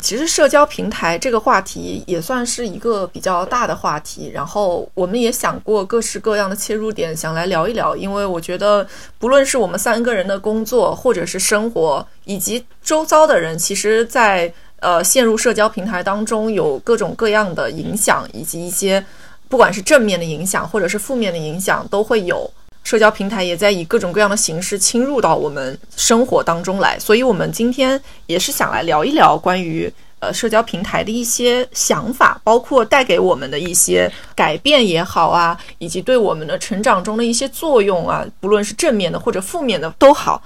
其实社交平台这个话题也算是一个比较大的话题，然后我们也想过各式各样的切入点，想来聊一聊。因为我觉得，不论是我们三个人的工作，或者是生活，以及周遭的人，其实，在呃陷入社交平台当中，有各种各样的影响，以及一些不管是正面的影响，或者是负面的影响，都会有。社交平台也在以各种各样的形式侵入到我们生活当中来，所以我们今天也是想来聊一聊关于呃社交平台的一些想法，包括带给我们的一些改变也好啊，以及对我们的成长中的一些作用啊，不论是正面的或者负面的都好。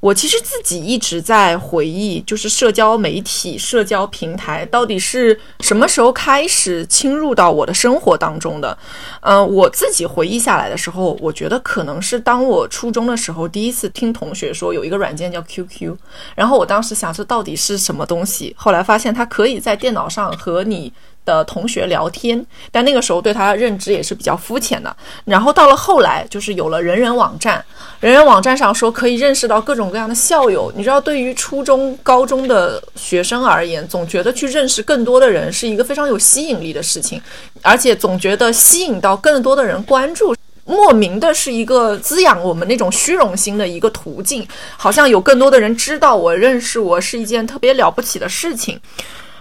我其实自己一直在回忆，就是社交媒体、社交平台到底是什么时候开始侵入到我的生活当中的。嗯，我自己回忆下来的时候，我觉得可能是当我初中的时候，第一次听同学说有一个软件叫 QQ，然后我当时想这到底是什么东西，后来发现它可以在电脑上和你。的同学聊天，但那个时候对他的认知也是比较肤浅的。然后到了后来，就是有了人人网站，人人网站上说可以认识到各种各样的校友。你知道，对于初中、高中的学生而言，总觉得去认识更多的人是一个非常有吸引力的事情，而且总觉得吸引到更多的人关注，莫名的是一个滋养我们那种虚荣心的一个途径。好像有更多的人知道我、认识我是一件特别了不起的事情。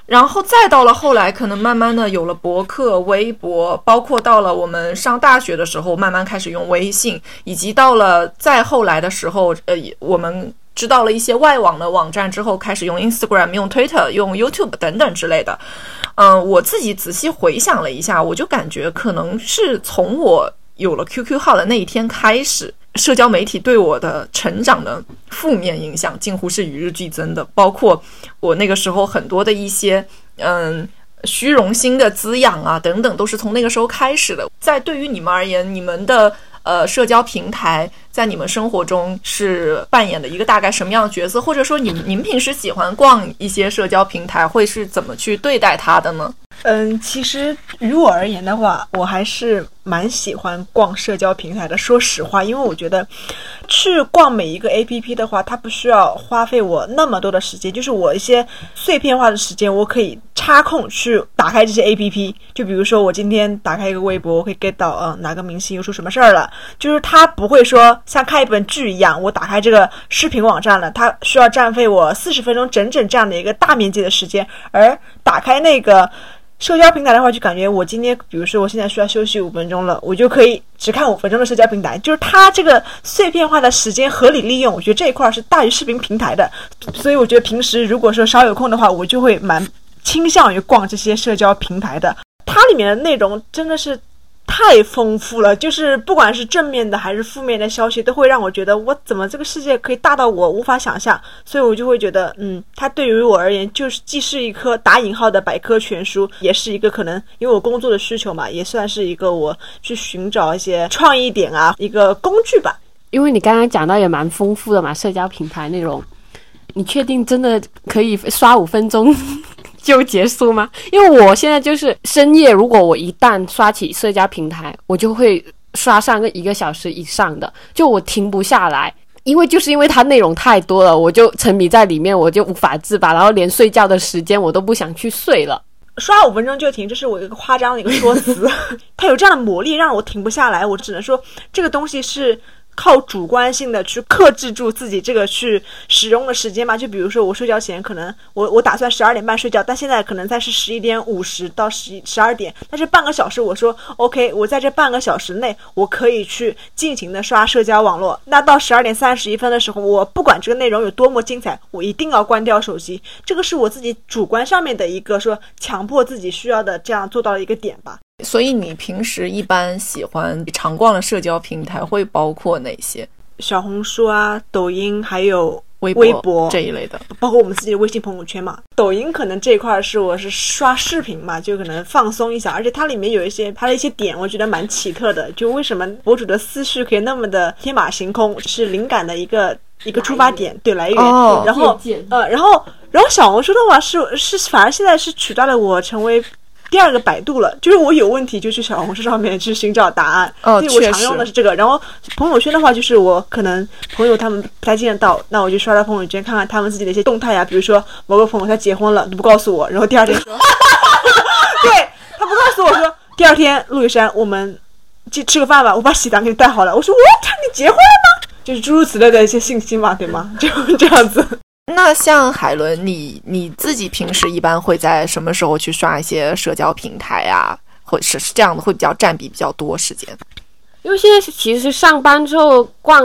然后再到了后来，可能慢慢的有了博客、微博，包括到了我们上大学的时候，慢慢开始用微信，以及到了再后来的时候，呃，我们知道了一些外网的网站之后，开始用 Instagram、用 Twitter、用 YouTube 等等之类的。嗯，我自己仔细回想了一下，我就感觉可能是从我有了 QQ 号的那一天开始。社交媒体对我的成长的负面影响近乎是与日俱增的，包括我那个时候很多的一些嗯虚荣心的滋养啊等等，都是从那个时候开始的。在对于你们而言，你们的呃社交平台在你们生活中是扮演的一个大概什么样的角色？或者说，你您平时喜欢逛一些社交平台，会是怎么去对待它的呢？嗯，其实于我而言的话，我还是蛮喜欢逛社交平台的。说实话，因为我觉得去逛每一个 APP 的话，它不需要花费我那么多的时间，就是我一些碎片化的时间，我可以插空去打开这些 APP。就比如说，我今天打开一个微博，我可以 get 到，嗯，哪个明星又出什么事儿了。就是它不会说像看一本剧一样，我打开这个视频网站了，它需要占费我四十分钟整整这样的一个大面积的时间，而打开那个。社交平台的话，就感觉我今天，比如说我现在需要休息五分钟了，我就可以只看五分钟的社交平台，就是它这个碎片化的时间合理利用，我觉得这一块是大于视频平台的。所以我觉得平时如果说稍有空的话，我就会蛮倾向于逛这些社交平台的。它里面的内容真的是。太丰富了，就是不管是正面的还是负面的消息，都会让我觉得我怎么这个世界可以大到我无法想象，所以我就会觉得，嗯，它对于我而言就是既是一颗打引号的百科全书，也是一个可能因为我工作的需求嘛，也算是一个我去寻找一些创意点啊一个工具吧。因为你刚刚讲到也蛮丰富的嘛，社交平台内容，你确定真的可以刷五分钟？就结束吗？因为我现在就是深夜，如果我一旦刷起社交平台，我就会刷上个一个小时以上的，就我停不下来。因为就是因为它内容太多了，我就沉迷在里面，我就无法自拔，然后连睡觉的时间我都不想去睡了。刷五分钟就停，这是我一个夸张的一个说辞。它 有这样的魔力，让我停不下来。我只能说，这个东西是。靠主观性的去克制住自己这个去使用的时间嘛？就比如说我睡觉前可能我我打算十二点半睡觉，但现在可能才是十一点五十到十一十二点，但是半个小时我说 OK，我在这半个小时内我可以去尽情的刷社交网络。那到十二点三十一分的时候，我不管这个内容有多么精彩，我一定要关掉手机。这个是我自己主观上面的一个说强迫自己需要的这样做到了一个点吧。所以你平时一般喜欢常逛的社交平台会包括哪些？小红书啊、抖音，还有微微博这一类的。包括我们自己的微信朋友圈嘛，抖音可能这一块是我是刷视频嘛，就可能放松一下，而且它里面有一些它的一些点，我觉得蛮奇特的。就为什么博主的思绪可以那么的天马行空，是灵感的一个一个出发点，对来源。哦然后呃，然后然后小红书的话是是反而现在是取代了我成为。第二个百度了，就是我有问题就去小红书上面去寻找答案。哦所以我常用的是这个。然后朋友圈的话，就是我可能朋友他们不太见得到，那我就刷刷朋友圈，看看他们自己的一些动态呀。比如说某个朋友他结婚了你不告诉我，然后第二天说，对 他不告诉我说，第二天陆雨山我们去吃个饭吧，我把喜糖给你带好了。我说 what？你结婚了吗？就是诸如此类的一些信息嘛，对吗？就 这样子。那像海伦，你你自己平时一般会在什么时候去刷一些社交平台呀、或是是这样的，会比较占比比较多时间？因为现在其实上班之后逛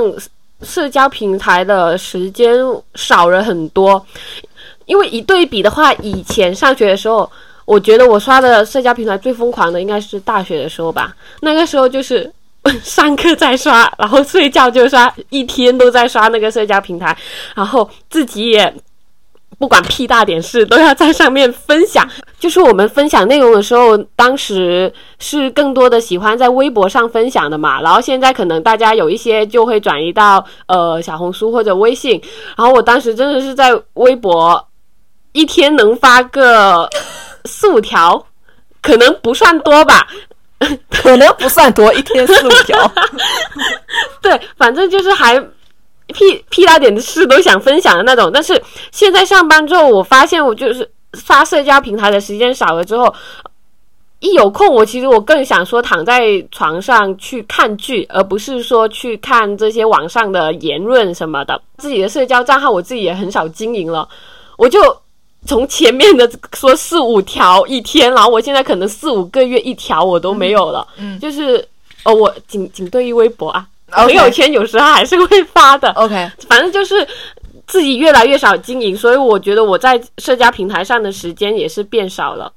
社交平台的时间少了很多，因为一对比的话，以前上学的时候，我觉得我刷的社交平台最疯狂的应该是大学的时候吧。那个时候就是 上课在刷，然后睡觉就刷，一天都在刷那个社交平台，然后自己也。不管屁大点事，都要在上面分享。就是我们分享内容的时候，当时是更多的喜欢在微博上分享的嘛，然后现在可能大家有一些就会转移到呃小红书或者微信，然后我当时真的是在微博一天能发个四五条，可能不算多吧，可能不算多，一天四五条。对，反正就是还屁屁大点的事都想分享的那种。但是现在上班之后，我发现我就是刷社交平台的时间少了之后，一有空我其实我更想说躺在床上去看剧，而不是说去看这些网上的言论什么的。自己的社交账号我自己也很少经营了，我就。从前面的说四五条一天，然后我现在可能四五个月一条我都没有了，嗯就是哦，我仅仅对于微博啊，朋友圈有时候还是会发的，OK，反正就是自己越来越少经营，所以我觉得我在社交平台上的时间也是变少了。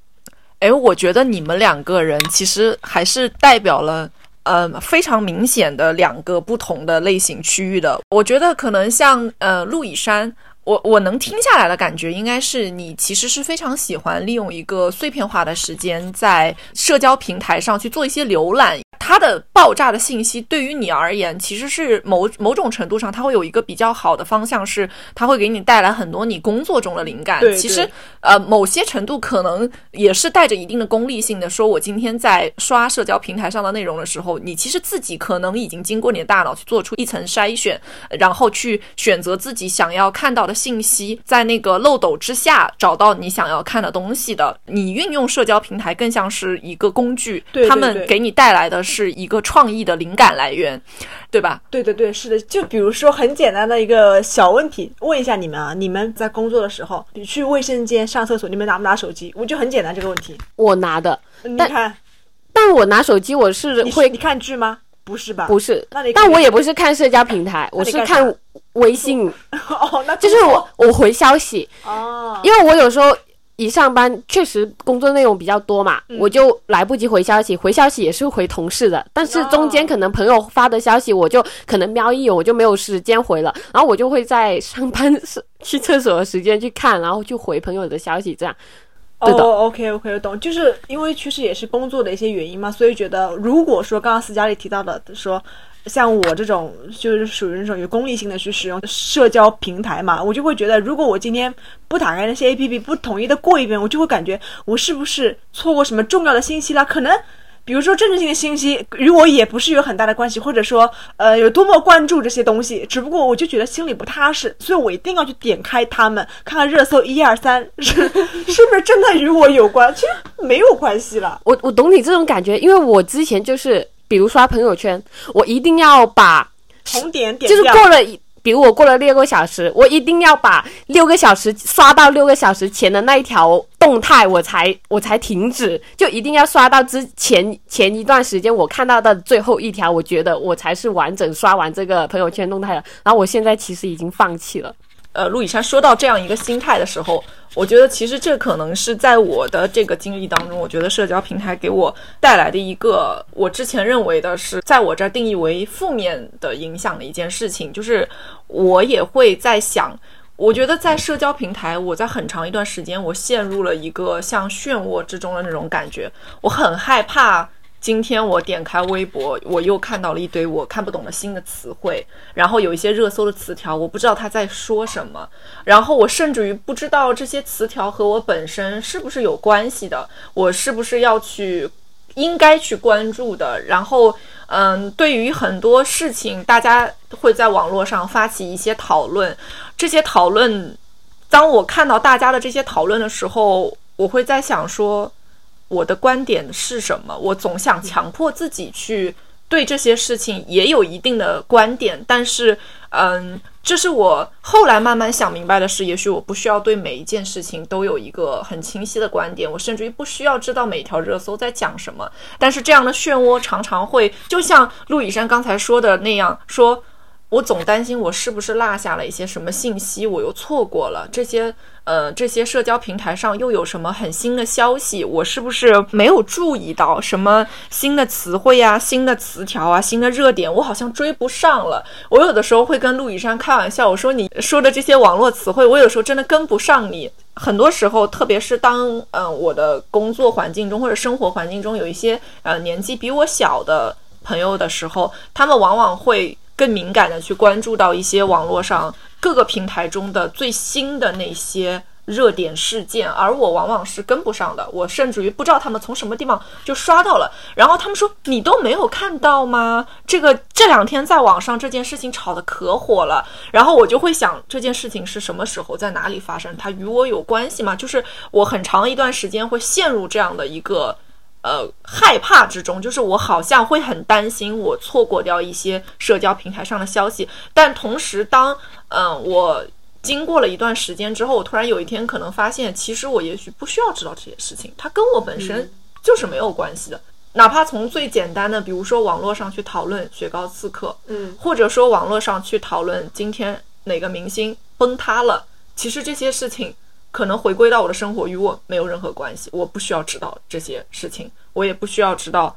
哎，我觉得你们两个人其实还是代表了。呃，非常明显的两个不同的类型区域的，我觉得可能像呃陆以山，我我能听下来的感觉，应该是你其实是非常喜欢利用一个碎片化的时间，在社交平台上去做一些浏览。它的爆炸的信息对于你而言，其实是某某种程度上，它会有一个比较好的方向，是它会给你带来很多你工作中的灵感。对其实呃，某些程度可能也是带着一定的功利性的。说我今天在刷社交平台上的内容的时候，你其实自己可能已经经过你的大脑去做出一层筛选，然后去选择自己想要看到的信息，在那个漏斗之下找到你想要看的东西的。你运用社交平台更像是一个工具，他们给你带来的是一个创意的灵感来源，对吧？对对对，是的。就比如说很简单的一个小问题，问一下你们啊，你们在工作的时候，你去卫生间上厕所，你们拿不拿手机？我就很简单这个问题。我拿的，但你看，但我拿手机我是会你你看剧吗？不是吧？不是那你，但我也不是看社交平台，我是看微信，哦，那就是我我回消息，哦，因为我有时候一上班确实工作内容比较多嘛，嗯我就来不及回消息，回消息也是回同事的，但是中间哦可能朋友发的消息，我就可能瞄一眼，我就没有时间回了，然后我就会在上班是去厕所的时间去看，然后去回朋友的消息，这样。哦，OK OK，我懂，就是因为其实也是工作的一些原因嘛，所以觉得如果说刚刚斯嘉丽提到的说。像我这种就是属于那种有功利性的去使用社交平台嘛，我就会觉得，如果我今天不打开那些 APP，不统一的过一遍，我就会感觉我是不是错过什么重要的信息啦？可能比如说政治性的信息与我也不是有很大的关系，或者说呃有多么关注这些东西，只不过我就觉得心里不踏实，所以我一定要去点开他们，看看热搜一二三 是是不是真的与我有关？其实没有关系啦。我我懂你这种感觉，因为我之前就是，比如刷朋友圈，我一定要把红点点就是过了一，比如我过了六个小时，我一定要把六个小时刷到六个小时前的那一条动态，我才我才停止，就一定要刷到之前前一段时间我看到的最后一条，我觉得我才是完整刷完这个朋友圈动态了。然后我现在其实已经放弃了。呃陆以山说到这样一个心态的时候，我觉得其实这可能是在我的这个经历当中，我觉得社交平台给我带来的一个我之前认为的是在我这儿定义为负面的影响的一件事情，就是我也会在想。我觉得在社交平台，我在很长一段时间，我陷入了一个像漩涡之中的那种感觉。我很害怕，今天我点开微博，我又看到了一堆我看不懂的新的词汇，然后有一些热搜的词条，我不知道他在说什么，然后我甚至于不知道这些词条和我本身是不是有关系的，我是不是要去应该去关注的，然后。嗯，对于很多事情，大家会在网络上发起一些讨论。这些讨论，当我看到大家的这些讨论的时候，我会在想说，我的观点是什么？我总想强迫自己去对这些事情也有一定的观点，但是，嗯。这是我后来慢慢想明白的事。也许我不需要对每一件事情都有一个很清晰的观点，我甚至于不需要知道每条热搜在讲什么。但是这样的漩涡常常会，就像陆以山刚才说的那样说。我总担心我是不是落下了一些什么信息，我又错过了这些呃这些社交平台上又有什么很新的消息，我是不是没有注意到什么新的词汇啊、新的词条啊、新的热点，我好像追不上了。我有的时候会跟陆以山开玩笑，我说你说的这些网络词汇，我有时候真的跟不上你。很多时候，特别是当嗯我的工作环境中或者生活环境中有一些呃年纪比我小的朋友的时候，他们往往会。更敏感的去关注到一些网络上各个平台中的最新的那些热点事件，而我往往是跟不上的，我甚至于不知道他们从什么地方就刷到了，然后他们说你都没有看到吗？这个这两天在网上这件事情炒得可火了，然后我就会想这件事情是什么时候在哪里发生？它与我有关系吗？就是我很长一段时间会陷入这样的一个。呃，害怕之中，就是我好像会很担心我错过掉一些社交平台上的消息，但同时，当嗯我经过了一段时间之后，我突然有一天可能发现，其实我也许不需要知道这些事情，它跟我本身就是没有关系的。哪怕从最简单的，比如说网络上去讨论雪糕刺客，嗯，或者说网络上去讨论今天哪个明星崩塌了，其实这些事情。可能回归到我的生活与我没有任何关系，我不需要知道这些事情，我也不需要知道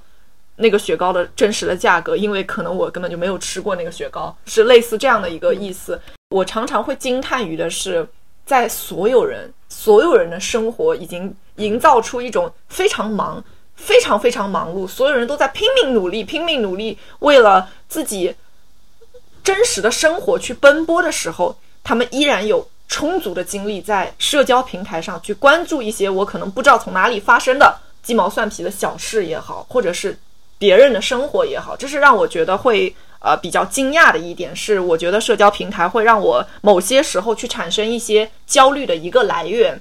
那个雪糕的真实的价格，因为可能我根本就没有吃过那个雪糕，是类似这样的一个意思。我常常会惊叹于的是，在所有人所有人的生活已经营造出一种非常忙、非常非常忙碌，所有人都在拼命努力、拼命努力，为了自己真实的生活去奔波的时候，他们依然有。充足的精力在社交平台上去关注一些我可能不知道从哪里发生的鸡毛蒜皮的小事也好，或者是别人的生活也好，这是让我觉得会呃比较惊讶的一点。是我觉得社交平台会让我某些时候去产生一些焦虑的一个来源。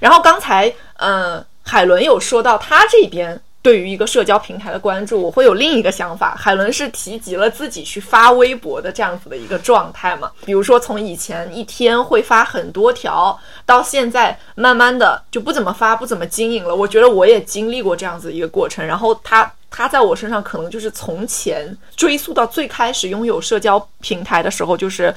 然后刚才嗯海伦有说到他这边。对于一个社交平台的关注，我会有另一个想法。海伦是提及了自己去发微博的这样子的一个状态嘛？比如说，从以前一天会发很多条，到现在慢慢的就不怎么发，不怎么经营了。我觉得我也经历过这样子一个过程。然后他他在我身上可能就是从前追溯到最开始拥有社交平台的时候，就是。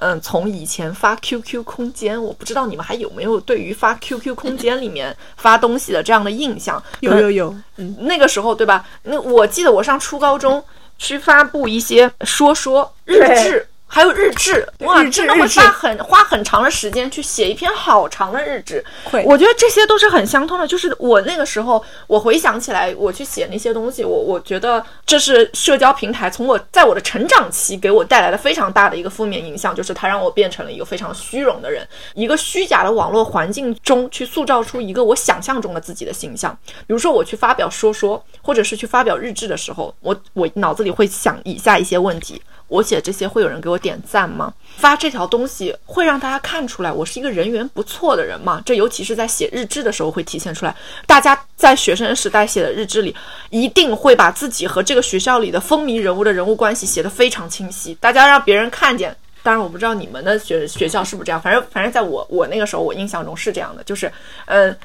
嗯，从以前发 QQ 空间，我不知道你们还有没有对于发 QQ 空间里面发东西的这样的印象？有有有，嗯，那个时候对吧？那我记得我上初高中去发布一些说说日志。还有日志，哇，真的会花很花很长的时间去写一篇好长的日志。会，我觉得这些都是很相通的。就是我那个时候，我回想起来，我去写那些东西，我我觉得这是社交平台从我在我的成长期给我带来的非常大的一个负面影响，就是它让我变成了一个非常虚荣的人，一个虚假的网络环境中去塑造出一个我想象中的自己的形象。比如说我去发表说说，或者是去发表日志的时候，我我脑子里会想以下一些问题。我写这些会有人给我点赞吗？发这条东西会让大家看出来我是一个人缘不错的人吗？这尤其是在写日志的时候会体现出来。大家在学生时代写的日志里，一定会把自己和这个学校里的风靡人物的人物关系写得非常清晰。大家让别人看见，当然我不知道你们的学学校是不是这样，反正反正在我我那个时候我印象中是这样的，就是嗯。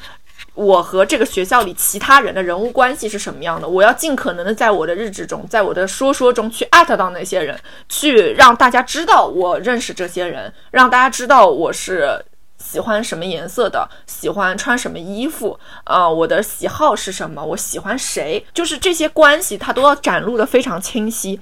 我和这个学校里其他人的人物关系是什么样的，我要尽可能的在我的日志中，在我的说说中去艾特到那些人，去让大家知道我认识这些人，让大家知道我是喜欢什么颜色的，喜欢穿什么衣服，啊、我的喜好是什么，我喜欢谁，就是这些关系，它都要展露的非常清晰，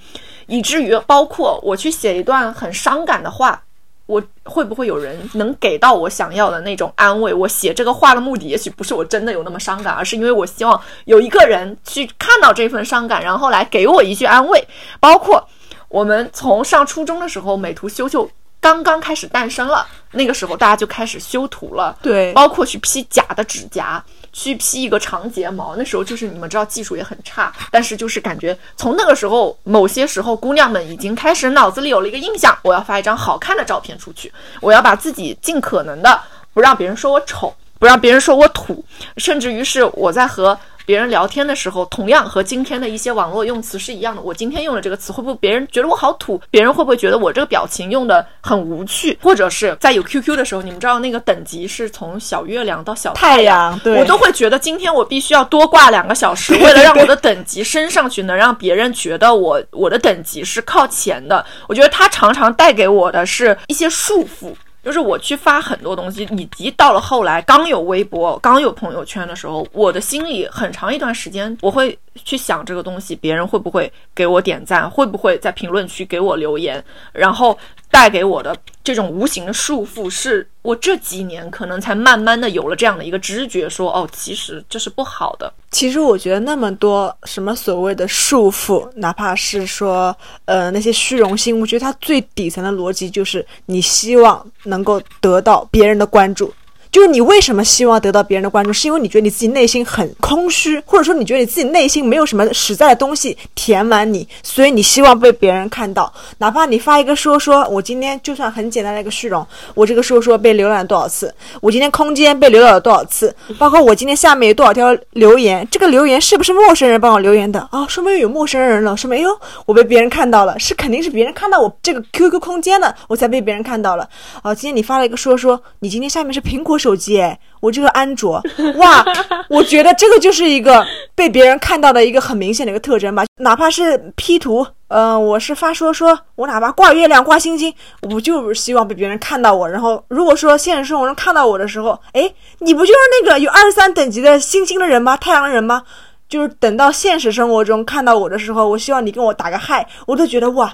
以至于包括我去写一段很伤感的话。我会不会有人能给到我想要的那种安慰？我写这个话的目的，也许不是我真的有那么伤感，而是因为我希望有一个人去看到这份伤感，然后来给我一句安慰。包括我们从上初中的时候，美图秀秀刚刚开始诞生了，那个时候大家就开始修图了，对，包括去 P 假的指甲，去 P 一个长睫毛。那时候就是你们知道技术也很差，但是就是感觉从那个时候，某些时候姑娘们已经开始脑子里有了一个印象，我要发一张好看的照片出去，我要把自己尽可能的不让别人说我丑，不让别人说我土，甚至于是我在和。别人聊天的时候，同样和今天的一些网络用词是一样的。我今天用了这个词，会不会别人觉得我好土？别人会不会觉得我这个表情用的很无趣？或者是在有 QQ 的时候，你们知道那个等级是从小月亮到小太阳，阳，对，我都会觉得今天我必须要多挂两个小时，为了让我的等级升上去，能让别人觉得我我的等级是靠前的。我觉得它常常带给我的是一些束缚。就是我去发很多东西，以及到了后来刚有微博、刚有朋友圈的时候，我的心里很长一段时间，我会去想这个东西，别人会不会给我点赞，会不会在评论区给我留言，然后带给我的这种无形的束缚，是我这几年可能才慢慢的有了这样的一个知觉，说哦，其实这是不好的。其实我觉得那么多什么所谓的束缚，哪怕是说呃那些虚荣心，我觉得它最底层的逻辑就是你希望能够得到别人的关注。就是你为什么希望得到别人的关注，是因为你觉得你自己内心很空虚，或者说你觉得你自己内心没有什么实在的东西填满你，所以你希望被别人看到。哪怕你发一个说说，我今天就算很简单的一个虚荣，我这个说说被浏览多少次，我今天空间被浏览了多少次，包括我今天下面有多少条留言，这个留言是不是陌生人帮我留言的啊？说明有陌生人了，说明哎呦我被别人看到了，是肯定是别人看到我这个 QQ 空间的，我才被别人看到了。啊，今天你发了一个说说，你今天下面是苹果手机哎，我这个安卓，哇，我觉得这个就是一个被别人看到的一个很明显的一个特征吧。哪怕是 P 图，呃，我是发说说，我哪怕挂月亮、挂星星，我就是希望被别人看到我。然后如果说现实生活中看到我的时候，哎，你不就是那个有二十三等级的星星的人吗？太阳的人吗？就是等到现实生活中看到我的时候，我希望你跟我打个嗨，我都觉得哇。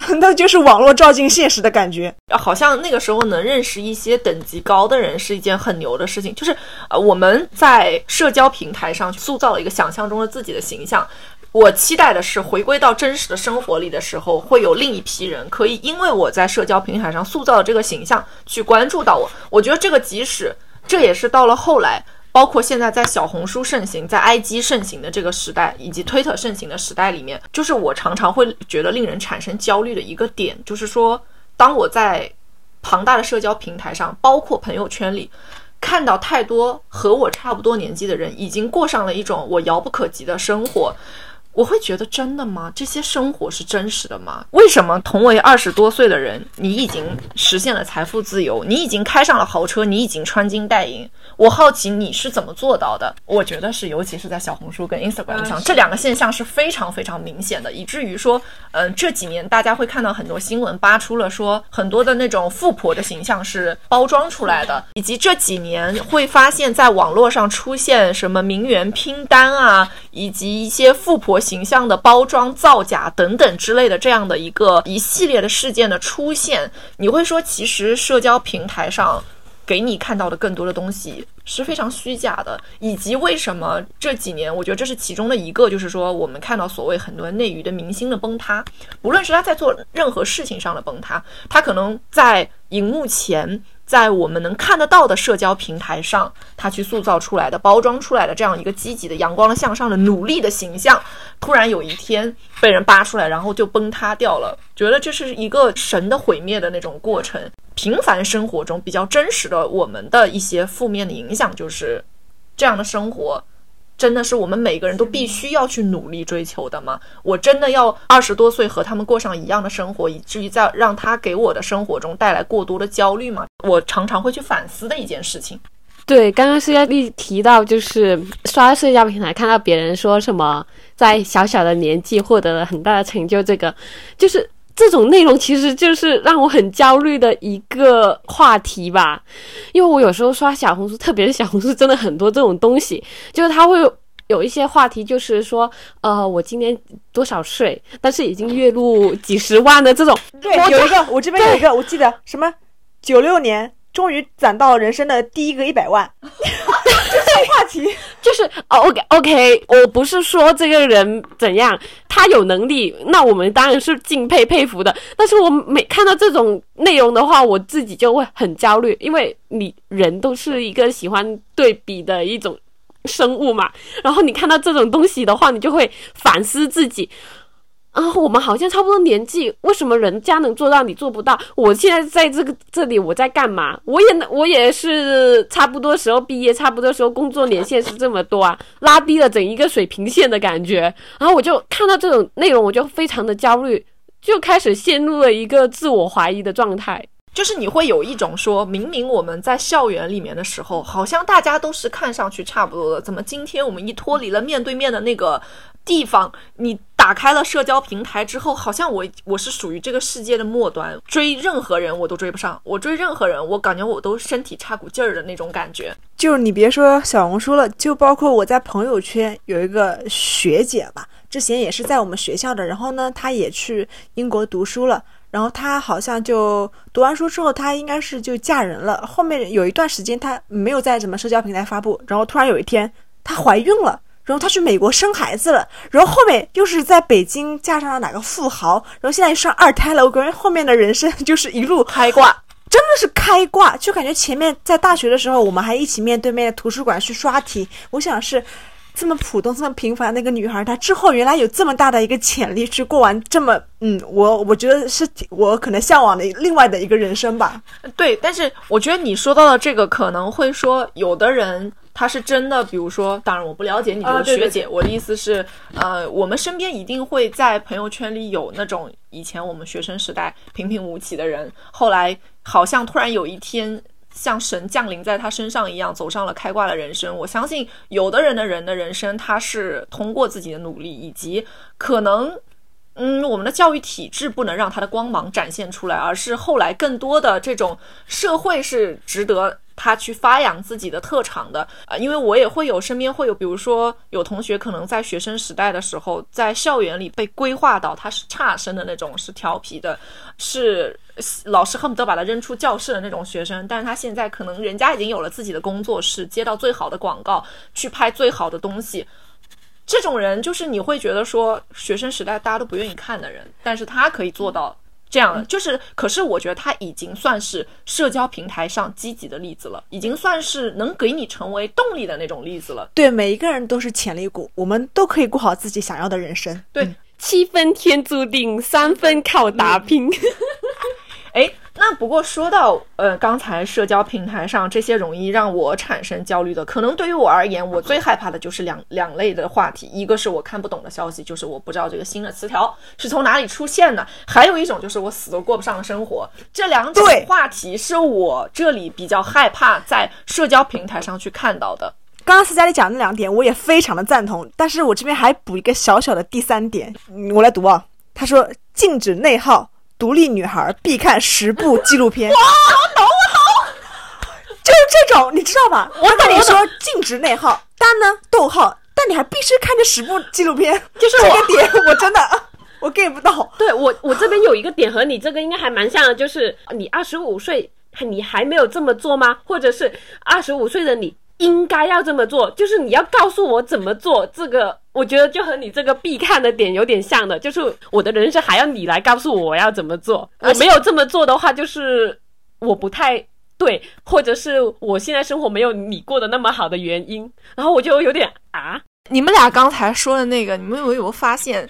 那就是网络照进现实的感觉，好像那个时候能认识一些等级高的人是一件很牛的事情。就是呃，我们在社交平台上塑造了一个想象中的自己的形象。我期待的是回归到真实的生活里的时候，会有另一批人可以因为我在社交平台上塑造的这个形象去关注到我。我觉得这个即使这也是到了后来。包括现在在小红书盛行、在 IG 盛行的这个时代，以及推特盛行的时代里面，就是我常常会觉得令人产生焦虑的一个点，就是说，当我在庞大的社交平台上，包括朋友圈里，看到太多和我差不多年纪的人已经过上了一种我遥不可及的生活。我会觉得真的吗？这些生活是真实的吗？为什么同为二十多岁的人，你已经实现了财富自由，你已经开上了豪车，你已经穿金戴银？我好奇你是怎么做到的？我觉得是，尤其是在小红书跟 Instagram 上，这两个现象是非常非常明显的，以至于说，嗯，这几年大家会看到很多新闻扒出了说，很多的那种富婆的形象是包装出来的，以及这几年会发现，在网络上出现什么名媛拼单啊，以及一些富婆。形象的包装、造假等等之类的这样的一个一系列的事件的出现，你会说，其实社交平台上给你看到的更多的东西是非常虚假的，以及为什么这几年，我觉得这是其中的一个，就是说我们看到所谓很多内娱的明星的崩塌，不论是他在做任何事情上的崩塌，他可能在荧幕前。在我们能看得到的社交平台上，他去塑造出来的、包装出来的这样一个积极的、阳光的、向上的、努力的形象，突然有一天被人扒出来，然后就崩塌掉了。觉得这是一个神的毁灭的那种过程。平凡生活中比较真实的我们的一些负面的影响，就是这样的生活。真的是我们每个人都必须要去努力追求的吗？我真的要二十多岁和他们过上一样的生活，以至于在让他给我的生活中带来过多的焦虑吗？我常常会去反思的一件事情。对，刚刚施佳丽提到，就是刷社交平台看到别人说什么在小小的年纪获得了很大的成就，这个就是这种内容，其实就是让我很焦虑的一个话题吧。因为我有时候刷小红书，特别是小红书，真的很多这种东西，就是它会有一些话题，就是说，呃，我今年多少岁，但是已经月入几十万的这种。对，有一个，我这边有一个，我记得什么九六年。终于攒到人生的第一个一百万，就这个话题就是 哦 OK OK，我不是说这个人怎样，他有能力，那我们当然是敬佩佩服的。但是我每看到这种内容的话，我自己就会很焦虑，因为你人都是一个喜欢对比的一种生物嘛。然后你看到这种东西的话，你就会反思自己。啊，我们好像差不多年纪，为什么人家能做到，你做不到？我现在在这个这里，我在干嘛？我也我也是差不多时候毕业，差不多时候工作年限是这么多啊，拉低了整一个水平线的感觉。然后我就看到这种内容，我就非常的焦虑，就开始陷入了一个自我怀疑的状态。就是你会有一种说，明明我们在校园里面的时候，好像大家都是看上去差不多的，怎么今天我们一脱离了面对面的那个？地方，你打开了社交平台之后，好像我我是属于这个世界的末端，追任何人我都追不上，我追任何人，我感觉我都身体差股劲儿的那种感觉。就是你别说小红书了，就包括我在朋友圈有一个学姐吧，之前也是在我们学校的，然后呢，她也去英国读书了，然后她好像就读完书之后，她应该是就嫁人了，后面有一段时间她没有在什么社交平台发布，然后突然有一天她怀孕了。然后她去美国生孩子了，然后后面又是在北京嫁上了哪个富豪，然后现在又生二胎了。我感觉后面的人生就是一路开挂，真的是开挂。就感觉前面在大学的时候，我们还一起面对面图书馆去刷题。我想是这么普通、这么平凡的一个女孩，她之后原来有这么大的一个潜力去过完这么嗯，我我觉得是我可能向往的另外的一个人生吧。对，但是我觉得你说到的这个可能会说有的人。他是真的，比如说，当然我不了解你这个学姐，我的意思是，呃，我们身边一定会在朋友圈里有那种以前我们学生时代平平无奇的人，后来好像突然有一天像神降临在他身上一样，走上了开挂的人生。我相信有的人的人的人生，他是通过自己的努力，以及可能，嗯，我们的教育体制不能让他的光芒展现出来，而是后来更多的这种社会是值得。他去发扬自己的特长的啊，因为我也会有身边会有，比如说有同学可能在学生时代的时候，在校园里被规划到他是差生的那种，是调皮的，是老师恨不得把他扔出教室的那种学生。但是他现在可能人家已经有了自己的工作室，接到最好的广告，去拍最好的东西。这种人就是你会觉得说，学生时代大家都不愿意看的人，但是他可以做到。这样就是，可是我觉得他已经算是社交平台上积极的例子了，已经算是能给你成为动力的那种例子了。对，每一个人都是潜力股，我们都可以过好自己想要的人生。对，七分天注定，三分靠打拼。哎。那不过说到呃，刚才社交平台上这些容易让我产生焦虑的，可能对于我而言，我最害怕的就是两两类的话题，一个是我看不懂的消息，就是我不知道这个新的词条是从哪里出现的；还有一种就是我死都过不上的生活。这两种话题是我这里比较害怕在社交平台上去看到的。刚刚斯嘉丽讲的那两点，我也非常的赞同，但是我这边还补一个小小的第三点，我来读啊。他说禁止内耗。独立女孩必看十部纪录片。哇，我懂，我懂，就是这种，你知道吧？我跟你说，禁止内耗，但呢，逗号，但你还必须看这十部纪录片。就是这个点，我真的 我 get 不到。对我，我这边有一个点和你这个应该还蛮像的，就是你二十五岁，你还没有这么做吗？或者是二十五岁的你？应该要这么做，就是你要告诉我怎么做。这个我觉得就和你这个必看的点有点像的，就是我的人生还要你来告诉我我要怎么做。我没有这么做的话，就是我不太对，或者是我现在生活没有你过得那么好的原因。然后我就有点啊，你们俩刚才说的那个，你们有没有发现？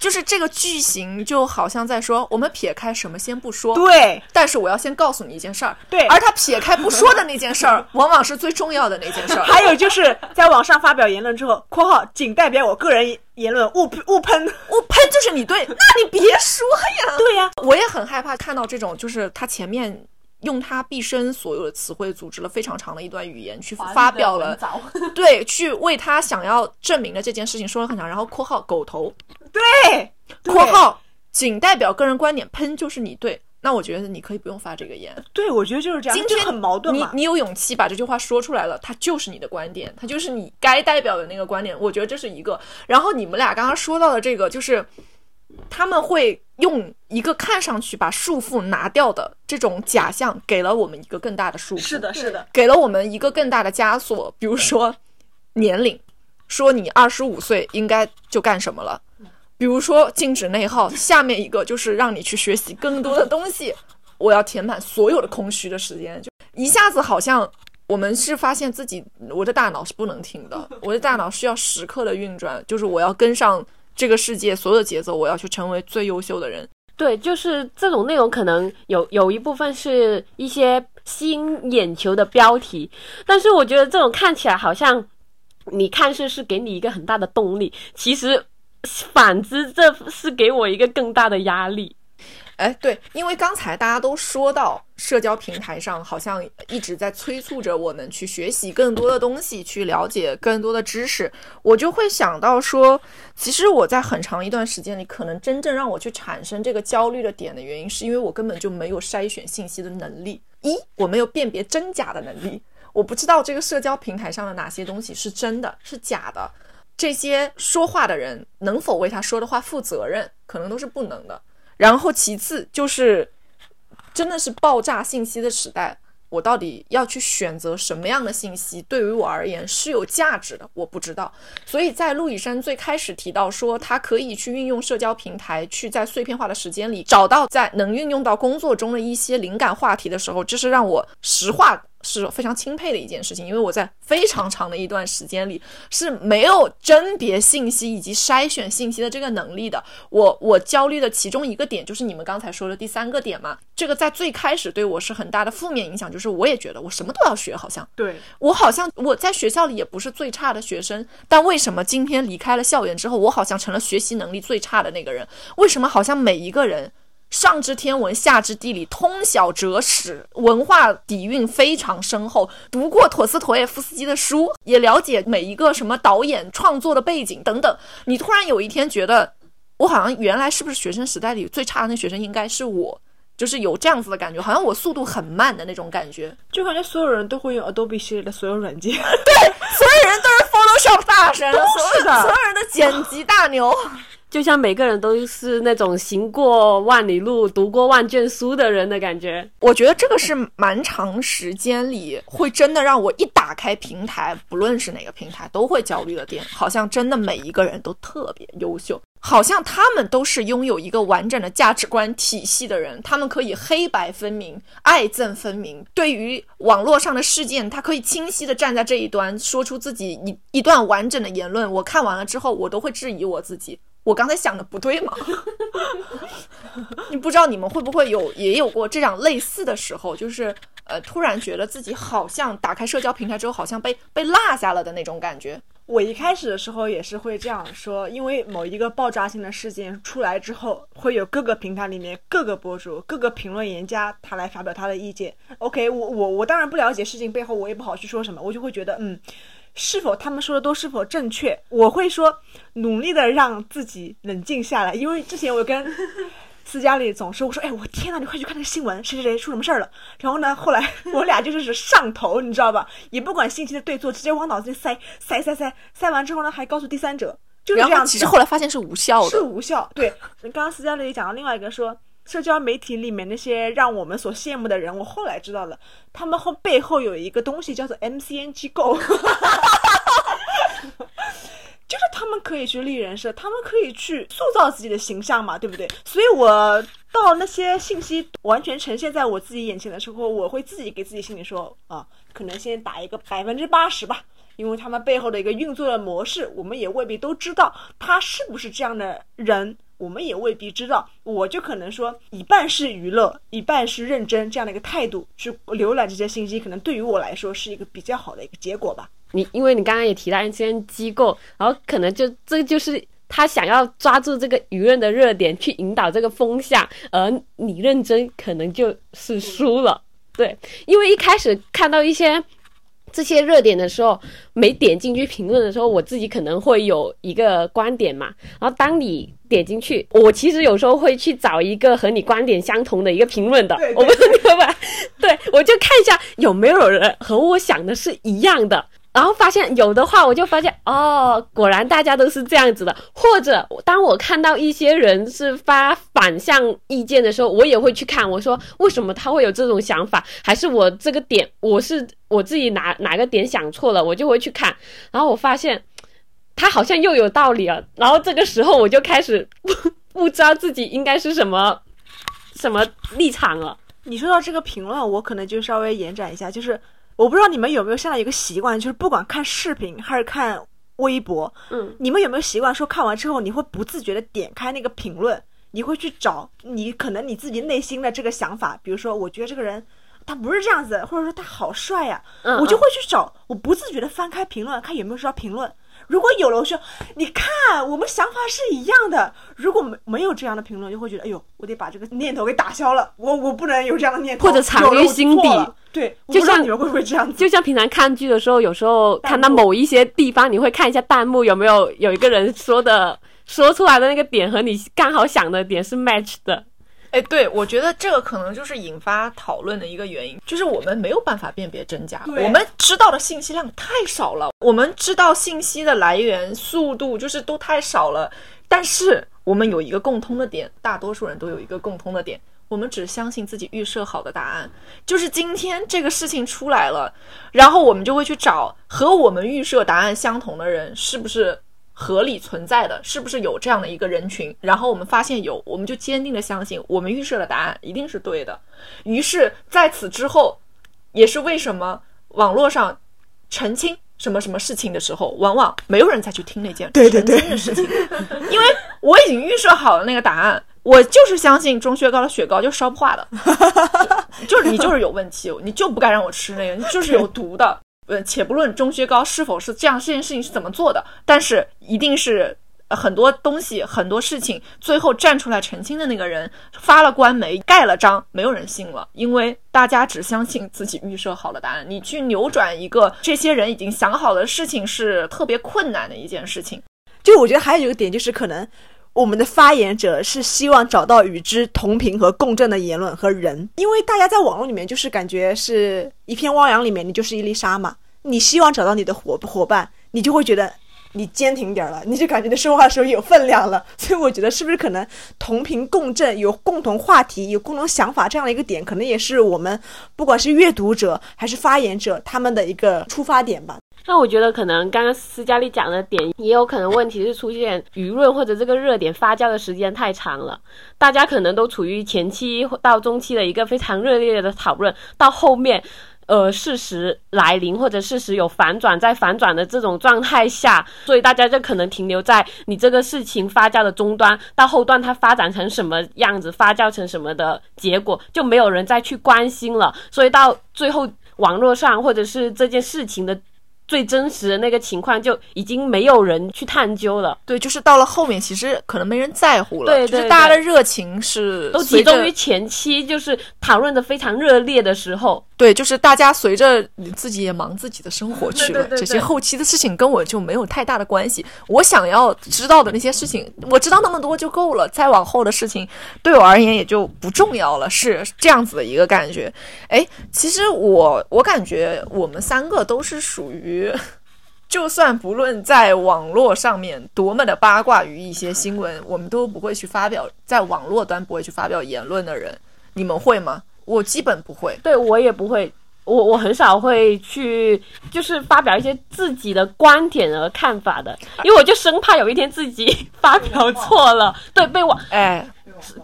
就是这个句型就好像在说，我们撇开什么先不说，对。但是我要先告诉你一件事儿，对。而他撇开不说的那件事儿，往往是最重要的那件事儿。还有就是在网上发表言论之后（括号仅代表我个人言论，勿勿喷，勿喷），就是你对，那你别说呀。对呀，我也很害怕看到这种，就是他前面用他毕生所有的词汇组织了非常长的一段语言去发表了，对，去为他想要证明的这件事情说了很长，然后括号狗头，对，括号仅代表个人观点，喷就是你对。那我觉得你可以不用发这个言。对，我觉得就是这样。今天很矛盾你你有勇气把这句话说出来了，它就是你的观点，它就是你该代表的那个观点。我觉得这是一个。然后你们俩刚刚说到的这个，就是他们会用一个看上去把束缚拿掉的这种假象，给了我们一个更大的束缚。是的，是的，给了我们一个更大的枷锁。比如说年龄，说你二十五岁应该就干什么了。比如说禁止内耗，下面一个就是让你去学习更多的东西。我要填满所有的空虚的时间，就一下子好像我们是发现自己，我的大脑是不能停的，我的大脑需要时刻的运转，就是我要跟上这个世界所有的节奏，我要去成为最优秀的人。对，就是这种内容可能有有一部分是一些吸引眼球的标题，但是我觉得这种看起来好像你看似是给你一个很大的动力，其实。反之，这是给我一个更大的压力。哎，对，因为刚才大家都说到社交平台上，好像一直在催促着我们去学习更多的东西，去了解更多的知识。我就会想到说，其实我在很长一段时间里，可能真正让我去产生这个焦虑的点的原因，是因为我根本就没有筛选信息的能力。一，我没有辨别真假的能力，我不知道这个社交平台上的哪些东西是真的，是假的。这些说话的人能否为他说的话负责任，可能都是不能的。然后其次就是，真的是爆炸信息的时代，我到底要去选择什么样的信息，对于我而言是有价值的，我不知道。所以在陆以山最开始提到说，他可以去运用社交平台，去在碎片化的时间里找到在能运用到工作中的一些灵感话题的时候，这是让我实话。是非常钦佩的一件事情，因为我在非常长的一段时间里是没有甄别信息以及筛选信息的这个能力的。我我焦虑的其中一个点就是你们刚才说的第三个点嘛，这个在最开始对我是很大的负面影响，就是我也觉得我什么都要学，好像对我好像我在学校里也不是最差的学生，但为什么今天离开了校园之后，我好像成了学习能力最差的那个人？为什么好像每一个人？上知天文，下知地理，通晓哲史，文化底蕴非常深厚，读过陀思妥耶夫斯基的书，也了解每一个什么导演创作的背景等等。你突然有一天觉得，我好像原来是不是学生时代里最差的那学生应该是我，就是有这样子的感觉，好像我速度很慢的那种感觉，就感觉所有人都会用 Adobe 系列的所有软件，对，所有人都是 Photoshop 大神，所有的所有人的剪辑大牛。就像每个人都是那种行过万里路、读过万卷书的人的感觉。我觉得这个是蛮长时间里会真的让我一打开平台，不论是哪个平台，都会焦虑的点。好像真的每一个人都特别优秀，好像他们都是拥有一个完整的价值观体系的人。他们可以黑白分明、爱憎分明。对于网络上的事件，他可以清晰的站在这一端，说出自己一一段完整的言论。我看完了之后，我都会质疑我自己。我刚才想的不对吗？你不知道你们会不会有也有过这样类似的时候，就是呃，突然觉得自己好像打开社交平台之后，好像被被落下了的那种感觉。我一开始的时候也是会这样说，因为某一个爆炸性的事件出来之后，会有各个平台里面各个博主、各个评论员家他来发表他的意见。OK，我我我当然不了解事情背后，我也不好去说什么，我就会觉得嗯。是否他们说的都是否正确？我会说努力的让自己冷静下来，因为之前我跟斯嘉丽总是我说，哎，我天呐，你快去看那个新闻，谁谁谁出什么事儿了？然后呢，后来我俩就是上头，你知道吧？也不管信息的对错，直接往脑子里塞塞塞塞，塞完之后呢，还告诉第三者，就是这样。其实后来发现是无效的，是无效。对，刚刚斯嘉丽也讲到另外一个说。社交媒体里面那些让我们所羡慕的人，我后来知道了，他们后背后有一个东西叫做 MCN 机构，就是他们可以去立人设，他们可以去塑造自己的形象嘛，对不对？所以我到那些信息完全呈现在我自己眼前的时候，我会自己给自己心里说啊，可能先打一个百分之八十吧，因为他们背后的一个运作的模式，我们也未必都知道他是不是这样的人。我们也未必知道，我就可能说一半是娱乐，一半是认真这样的一个态度去浏览这些信息，可能对于我来说是一个比较好的一个结果吧。你因为你刚刚也提到一些机构，然后可能就这就是他想要抓住这个舆论的热点去引导这个风向，而你认真可能就是输了。对，因为一开始看到一些这些热点的时候，没点进去评论的时候，我自己可能会有一个观点嘛。然后当你点进去，我其实有时候会去找一个和你观点相同的一个评论的，对对我不知道吧？对，我就看一下有没有人和我想的是一样的。然后发现有的话，我就发现哦，果然大家都是这样子的。或者当我看到一些人是发反向意见的时候，我也会去看，我说为什么他会有这种想法？还是我这个点我是我自己哪哪个点想错了，我就会去看。然后我发现他好像又有道理了。然后这个时候我就开始不不知道自己应该是什么什么立场了。你说到这个评论，我可能就稍微延展一下，就是我不知道你们有没有现在有一个习惯，就是不管看视频还是看微博，嗯，你们有没有习惯说看完之后你会不自觉的点开那个评论，你会去找你可能你自己内心的这个想法，比如说我觉得这个人他不是这样子，或者说他好帅呀、嗯我就会去找，我不自觉的翻开评论看有没有说到评论。如果有了，我说你看，我们想法是一样的。如果没没有这样的评论，就会觉得，哎呦，我得把这个念头给打消了，我我不能有这样的念头，或者藏于心底对，就像你们会不会这样子？就像平常看剧的时候，有时候看到某一些地方，你会看一下弹幕有没有有一个人说的说出来的那个点和你刚好想的点是 match 的。哎，对，我觉得这个可能就是引发讨论的一个原因，就是我们没有办法辨别真假，我们知道的信息量太少了，我们知道信息的来源速度就是都太少了。但是我们有一个共通的点，大多数人都有一个共通的点，我们只相信自己预设好的答案。就是今天这个事情出来了，然后我们就会去找和我们预设答案相同的人，是不是合理存在的？是不是有这样的一个人群？然后我们发现有，我们就坚定的相信我们预设的答案一定是对的。于是在此之后，也是为什么网络上澄清什么什么事情的时候，往往没有人再去听那件澄清的事情，因为我已经预设好了那个答案。我就是相信钟薛高的雪糕就烧不化的，就是你就是有问题，你就不该让我吃那个，你就是有毒的。呃，且不论钟薛高是否是这样，这件事情是怎么做的，但是一定是很多东西、很多事情，最后站出来澄清的那个人发了官媒、盖了章，没有人信了，因为大家只相信自己预设好的答案。你去扭转一个这些人已经想好的事情，是特别困难的一件事情。就我觉得还有一个点就是可能。我们的发言者是希望找到与之同频和共振的言论和人，因为大家在网络里面就是感觉是一片汪洋里面，你就是一粒沙嘛。你希望找到你的伙伙伴，你就会觉得你坚挺点了，你就感觉你说话的时候有分量了。所以我觉得是不是可能同频共振、有共同话题、有共同想法这样的一个点，可能也是我们不管是阅读者还是发言者他们的一个出发点吧。那我觉得可能刚刚斯嘉丽讲的点，也有可能问题是出现舆论或者这个热点发酵的时间太长了，大家可能都处于前期到中期的一个非常热烈的讨论，到后面。呃，事实来临或者事实有反转，在反转的这种状态下，所以大家就可能停留在你这个事情发酵的终端，到后段它发展成什么样子，发酵成什么的结果，就没有人再去关心了。所以到最后，网络上或者是这件事情的最真实的那个情况，就已经没有人去探究了，对，就是到了后面，其实可能没人在乎了，对对就是大家的热情是都集中于前期，就是讨论的非常热烈的时候。对，就是大家随着你自己也忙自己的生活 去了，对对对这些后期的事情跟我就没有太大的关系。我想要知道的那些事情，我知道那么多就够了，再往后的事情对我而言也就不重要了，是这样子的一个感觉。哎，其实我我感觉我们三个都是属于。就算不论在网络上面多么的八卦于一些新闻，我们都不会去发表在网络端不会去发表言论的人，你们会吗？我基本不会。对我也不会，我我很少会去就是发表一些自己的观点和看法的，因为我就生怕有一天自己发表错了，对被网哎，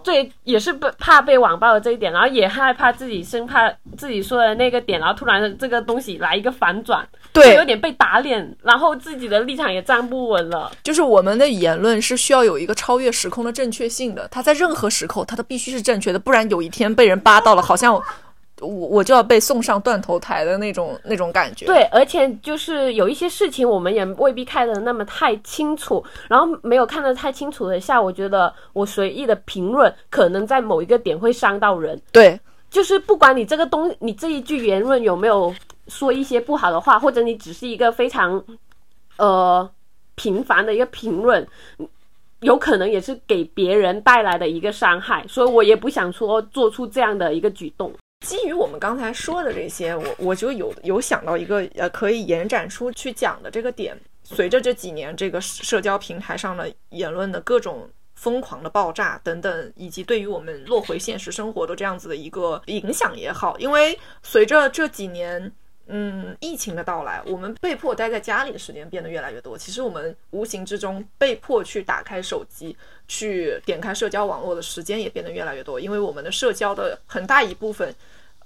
对也是被怕被网暴的这一点，然后也害怕自己生怕自己说的那个点，然后突然这个东西来一个反转，对就有点被打脸，然后自己的立场也站不稳了。就是我们的言论是需要有一个超越时空的正确性的，它在任何时候它都必须是正确的，不然有一天被人扒到了，好像我我就要被送上断头台的那种那种感觉。对，而且就是有一些事情我们也未必看得那么太清楚，然后没有看得太清楚的下，我觉得我随意的评论可能在某一个点会伤到人。对就是不管你这个东，你这一句言论有没有说一些不好的话，或者你只是一个非常呃平凡的一个评论，有可能也是给别人带来的一个伤害，所以我也不想说做出这样的一个举动。基于我们刚才说的这些，我我就有有想到一个呃可以延展出去讲的这个点。随着这几年这个社交平台上的言论的各种疯狂的爆炸等等，以及对于我们落回现实生活的这样子的一个影响也好，因为随着这几年嗯疫情的到来，我们被迫待在家里的时间变得越来越多。其实我们无形之中被迫去打开手机，去点开社交网络的时间也变得越来越多，因为我们的社交的很大一部分。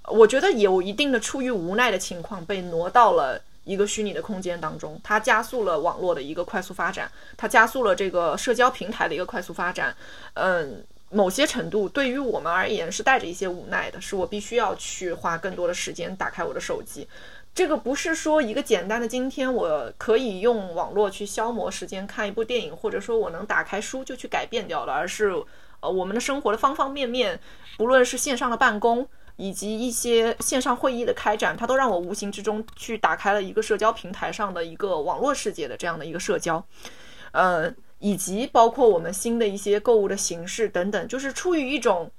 我觉得有一定的出于无奈的情况被挪到了一个虚拟的空间当中，它加速了网络的一个快速发展，它加速了这个社交平台的一个快速发展。嗯，某些程度对于我们而言是带着一些无奈的，是我必须要去花更多的时间打开我的手机。这个不是说一个简单的今天我可以用网络去消磨时间看一部电影，或者说我能打开书就去改变掉了，而是呃我们的生活的方方面面，不论是线上的办公。以及一些线上会议的开展，它都让我无形之中去打开了一个社交平台上的一个网络世界的这样的一个社交，呃，以及包括我们新的一些购物的形式等等，就是出于一种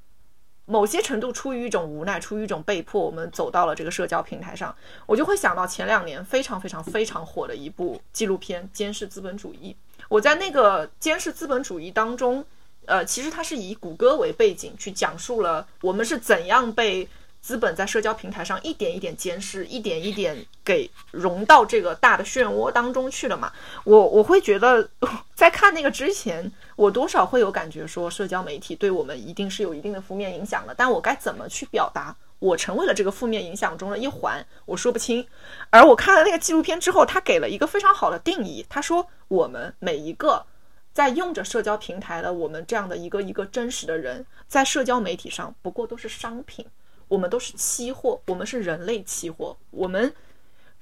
某些程度出于一种无奈，出于一种被迫，我们走到了这个社交平台上。我就会想到前两年非常非常非常火的一部纪录片《监视资本主义》，我在那个《监视资本主义》当中。呃，其实它是以谷歌为背景去讲述了我们是怎样被资本在社交平台上一点一点监视，一点一点给融到这个大的漩涡当中去了嘛。我我会觉得，在看那个之前，我多少会有感觉说，社交媒体对我们一定是有一定的负面影响的。但我该怎么去表达，我成为了这个负面影响中的一环，我说不清。而我看了那个纪录片之后，他给了一个非常好的定义，他说我们每一个。在用着社交平台的我们这样的一个一个真实的人，在社交媒体上不过都是商品，我们都是期货，我们是人类期货。我们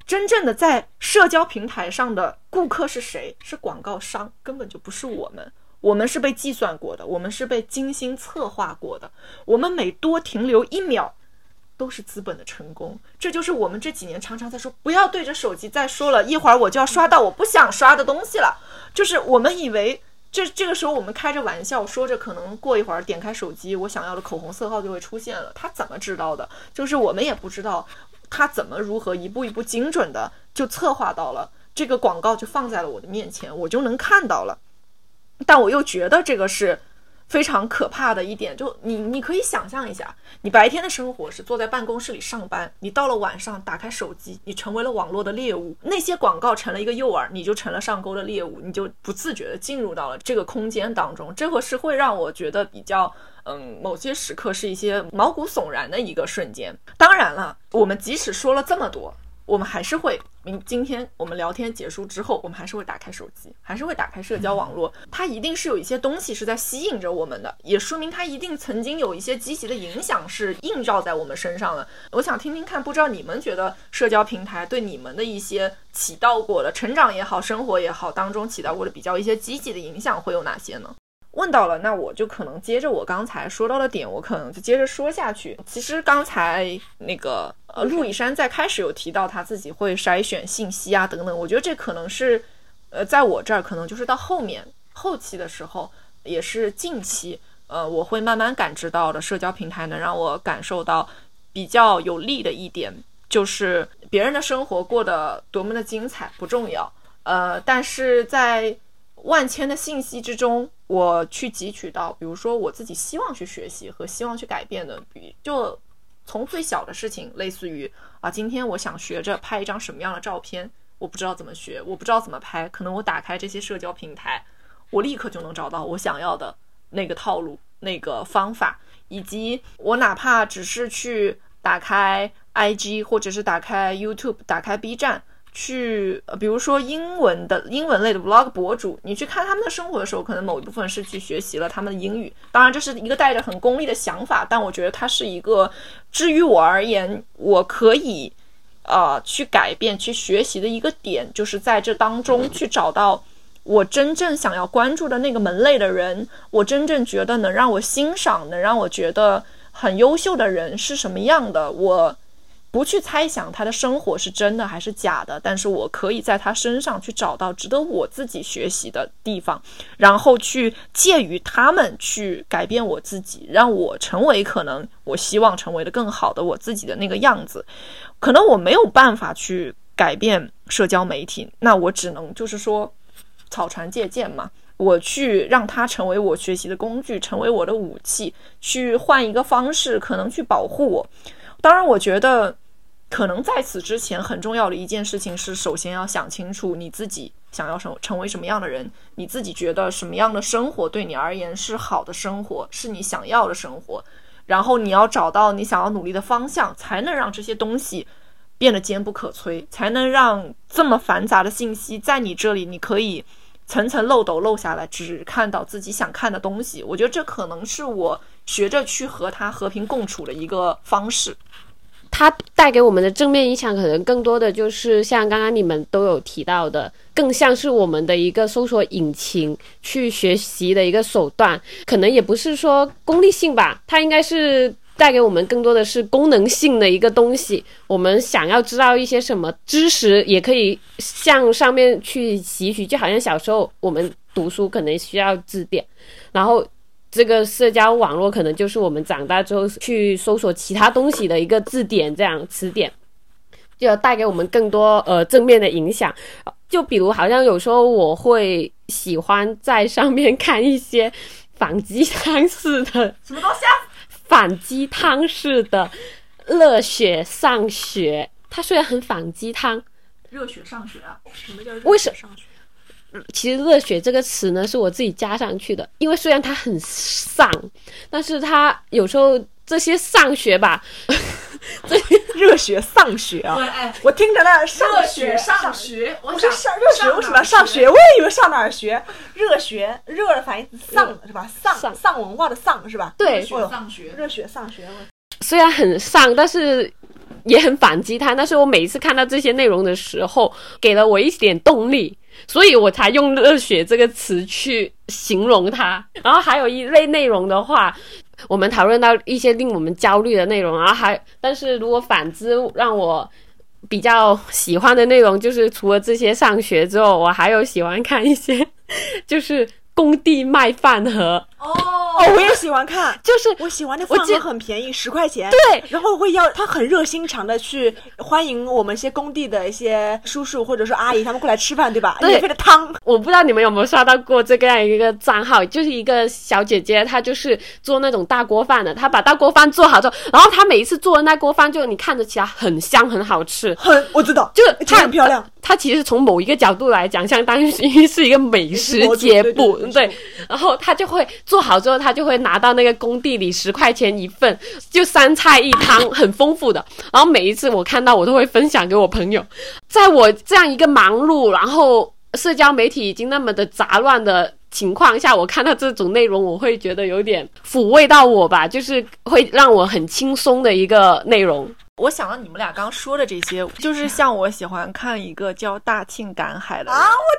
真正的在社交平台上的顾客是谁？是广告商，根本就不是我们。我们是被计算过的，我们是被精心策划过的。我们每多停留一秒，都是资本的成功。这就是我们这几年常常在说，不要对着手机再说了，一会儿我就要刷到我不想刷的东西了。就是我们以为这这个时候我们开着玩笑说着，可能过一会儿点开手机，我想要的口红色号就会出现了。他怎么知道的？就是我们也不知道他怎么如何一步一步精准的就策划到了这个广告就放在了我的面前，我就能看到了。但我又觉得这个是。非常可怕的一点，就你你可以想象一下，你白天的生活是坐在办公室里上班，你到了晚上打开手机，你成为了网络的猎物，那些广告成了一个诱饵，你就成了上钩的猎物，你就不自觉的进入到了这个空间当中，这个是会让我觉得比较，嗯，某些时刻是一些毛骨悚然的一个瞬间。当然了，我们即使说了这么多。我们还是会明今天我们聊天结束之后，我们还是会打开手机，还是会打开社交网络。它一定是有一些东西是在吸引着我们的，也说明它一定曾经有一些积极的影响是映照在我们身上的。我想听听看，不知道你们觉得社交平台对你们的一些起到过的成长也好，生活也好当中起到过的比较一些积极的影响会有哪些呢？问到了，那我就可能接着我刚才说到的点，我可能就接着说下去。其实刚才那个呃，陆以山在开始有提到他自己会筛选信息啊等等，我觉得这可能是呃，在我这儿可能就是到后面后期的时候，也是近期呃，我会慢慢感知到的社交平台能让我感受到比较有利的一点，就是别人的生活过得多么的精彩不重要，呃，但是在万千的信息之中。我去汲取到，比如说我自己希望去学习和希望去改变的，比就从最小的事情，类似于啊，今天我想学着拍一张什么样的照片，我不知道怎么学，我不知道怎么拍，可能我打开这些社交平台，我立刻就能找到我想要的那个套路、那个方法，以及我哪怕只是去打开 IG 或者是打开 YouTube、打开 B 站。去，比如说英文的英文类的 vlog 博主，你去看他们的生活的时候，可能某一部分是去学习了他们的英语。当然，这是一个带着很功利的想法，但我觉得它是一个，至于我而言，我可以，呃，去改变、去学习的一个点，就是在这当中去找到我真正想要关注的那个门类的人，我真正觉得能让我欣赏、能让我觉得很优秀的人是什么样的，我不去猜想他的生活是真的还是假的，但是我可以在他身上去找到值得我自己学习的地方，然后去介于他们去改变我自己，让我成为可能我希望成为的更好的我自己的那个样子。可能我没有办法去改变社交媒体，那我只能就是说草船借箭嘛。我去让它成为我学习的工具，成为我的武器，去换一个方式，可能去保护我。当然，我觉得可能在此之前很重要的一件事情是，首先要想清楚你自己想要成成为什么样的人，你自己觉得什么样的生活对你而言是好的生活，是你想要的生活。然后你要找到你想要努力的方向，才能让这些东西变得坚不可摧，才能让这么繁杂的信息在你这里，你可以。层层漏斗漏下来，只看到自己想看的东西。我觉得这可能是我学着去和他和平共处的一个方式。它带给我们的正面影响，可能更多的就是像刚刚你们都有提到的，更像是我们的一个搜索引擎去学习的一个手段。可能也不是说功利性吧，它应该是。带给我们更多的是功能性的一个东西。我们想要知道一些什么知识，也可以向上面去吸取。就好像小时候我们读书可能需要字典，然后这个社交网络可能就是我们长大之后去搜索其他东西的一个字典，这样词典就要带给我们更多呃正面的影响。就比如好像有时候我会喜欢在上面看一些反鸡汤式的 什么东西啊？反鸡汤式的热血上学，它虽然很反鸡汤，热血上学啊？什么叫为什上学？其实“热血”这个词呢，是我自己加上去的，因为虽然它很丧，但是它有时候这些上学吧，这热血上学啊！我听着那热血上学，我是上热血，为什么上学？我也以为上哪儿学？热血，热的反义词丧是吧？丧丧文化的丧是吧？对，热血上学，热血上学。虽然很丧，但是也很反击他。但是我每一次看到这些内容的时候，给了我一点动力。所以我才用“热血”这个词去形容它。然后还有一类内容的话，我们讨论到一些令我们焦虑的内容。然后还，但是如果反之让我比较喜欢的内容，就是除了这些上学之后，我还有喜欢看一些，就是工地卖饭盒。哦，我也喜欢看，就是我喜欢那饭盒很便宜，十块钱。对，然后会要他很热心肠的去欢迎我们一些工地的一些叔叔或者说阿姨他们过来吃饭，对吧？免费的汤。我不知道你们有没有刷到过这个样一个账号，就是一个小姐姐，她就是做那种大锅饭的，她把大锅饭做好之后，然后她每一次做的那锅饭就你看着起来很香很好吃，很我知道，就是它很漂亮。它其实从某一个角度来讲，相当于是一个美食节目，对。然后她就会。做好之后，他就会拿到那个工地里十块钱一份，就三菜一汤，很丰富的。然后每一次我看到，我都会分享给我朋友。在我这样一个忙碌，然后社交媒体已经那么的杂乱的情况下，我看到这种内容，我会觉得有点抚慰到我吧，就是会让我很轻松的一个内容。我想到你们俩刚刚说的这些，就是像我喜欢看一个叫大庆赶海的啊，我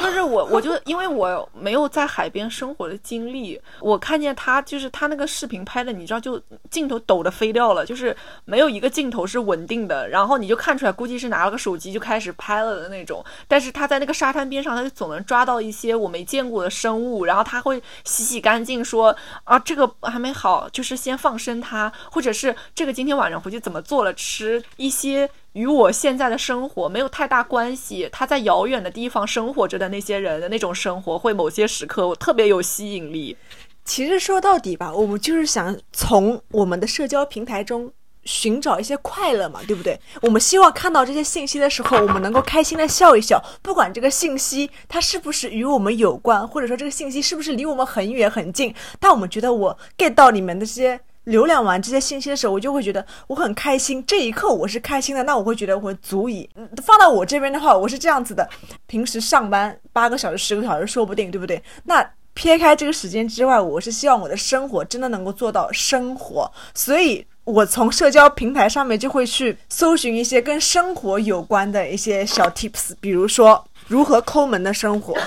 就是我，我就因为我没有在海边生活的经历，我看见他就是他那个视频拍的，你知道，就镜头抖的飞掉了，就是没有一个镜头是稳定的，然后你就看出来，估计是拿了个手机就开始拍了的那种。但是他在那个沙滩边上，他就总能抓到一些我没见过的生物，然后他会洗洗干净，说啊这个还没好，就是先放生它，或者是这个今天晚上回去怎么。做了吃一些与我现在的生活没有太大关系，他在遥远的地方生活着的那些人的那种生活，会某些时刻我特别有吸引力。其实说到底吧，我们就是想从我们的社交平台中寻找一些快乐嘛，对不对？我们希望看到这些信息的时候，我们能够开心的笑一笑，不管这个信息它是不是与我们有关，或者说这个信息是不是离我们很远很近，但我们觉得我 get 到里面的这些。浏览完这些信息的时候，我就会觉得我很开心。这一刻我是开心的，那我会觉得我足以放到我这边的话，我是这样子的：平时上班八个小时、十个小时说不定，对不对？那撇开这个时间之外，我是希望我的生活真的能够做到生活。所以我从社交平台上面就会去搜寻一些跟生活有关的一些小 tips，比如说如何抠门的生活。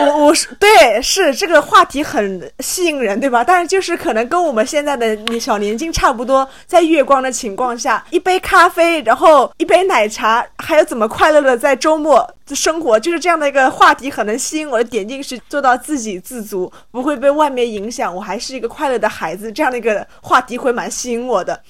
我我是对，是这个话题很吸引人，对吧？但是就是可能跟我们现在的小年轻差不多，在月光的情况下，一杯咖啡，然后一杯奶茶，还有怎么快乐的在周末生活，就是这样的一个话题，可能吸引我的点进去，做到自给自足，不会被外面影响，我还是一个快乐的孩子，这样的一个话题会蛮吸引我的。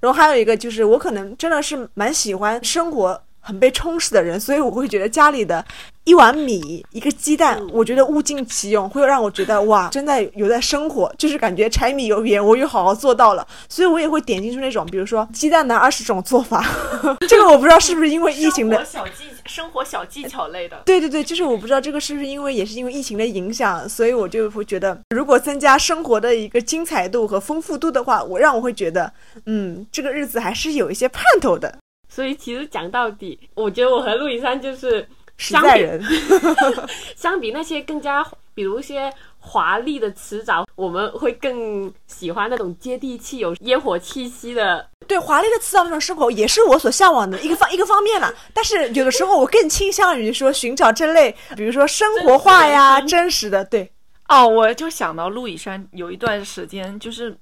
然后还有一个就是，我可能真的是蛮喜欢生活。很被充实的人，所以我会觉得家里的一碗米、一个鸡蛋，我觉得物尽其用，会让我觉得哇，真的有在生活，就是感觉柴米油盐我又好好做到了。所以我也会点进去那种，比如说鸡蛋的二十种做法，这个我不知道是不是因为疫情的小技生活小技巧类的。对对对，就是我不知道这个是不是因为也是因为疫情的影响，所以我就会觉得，如果增加生活的一个精彩度和丰富度的话，我让我会觉得，嗯，这个日子还是有一些盼头的。所以其实讲到底，我觉得我和陆以山就是实在人。相比那些更加，比如一些华丽的词藻，我们会更喜欢那种接地气、有烟火气息的。对，华丽的词藻那种生活也是我所向往的一个方一个方面了。但是有的时候我更倾向于说寻找这类，比如说生活化呀、真实的。对，哦，我就想到陆以山有一段时间就是。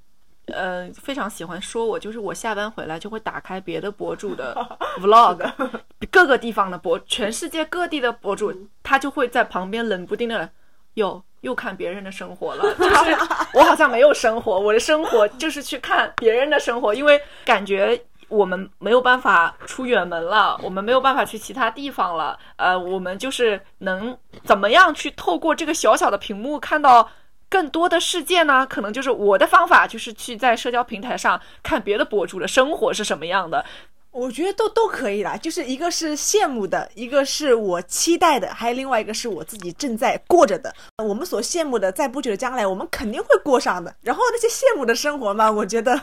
呃，非常喜欢说我，就是我下班回来就会打开别的博主的 vlog，各个地方的博，全世界各地的博主，他就会在旁边冷不丁的，哟又看别人的生活了。就是我好像没有生活，我的生活就是去看别人的生活，因为感觉我们没有办法出远门了，我们没有办法去其他地方了。呃，我们就是能怎么样去透过这个小小的屏幕看到。更多的世界呢，可能就是我的方法，就是去在社交平台上看别的博主的生活是什么样的。我觉得都都可以啦，就是一个是羡慕的，一个是我期待的，还有另外一个是我自己正在过着的。我们所羡慕的，在不久的将来，我们肯定会过上的。然后那些羡慕的生活嘛，我觉得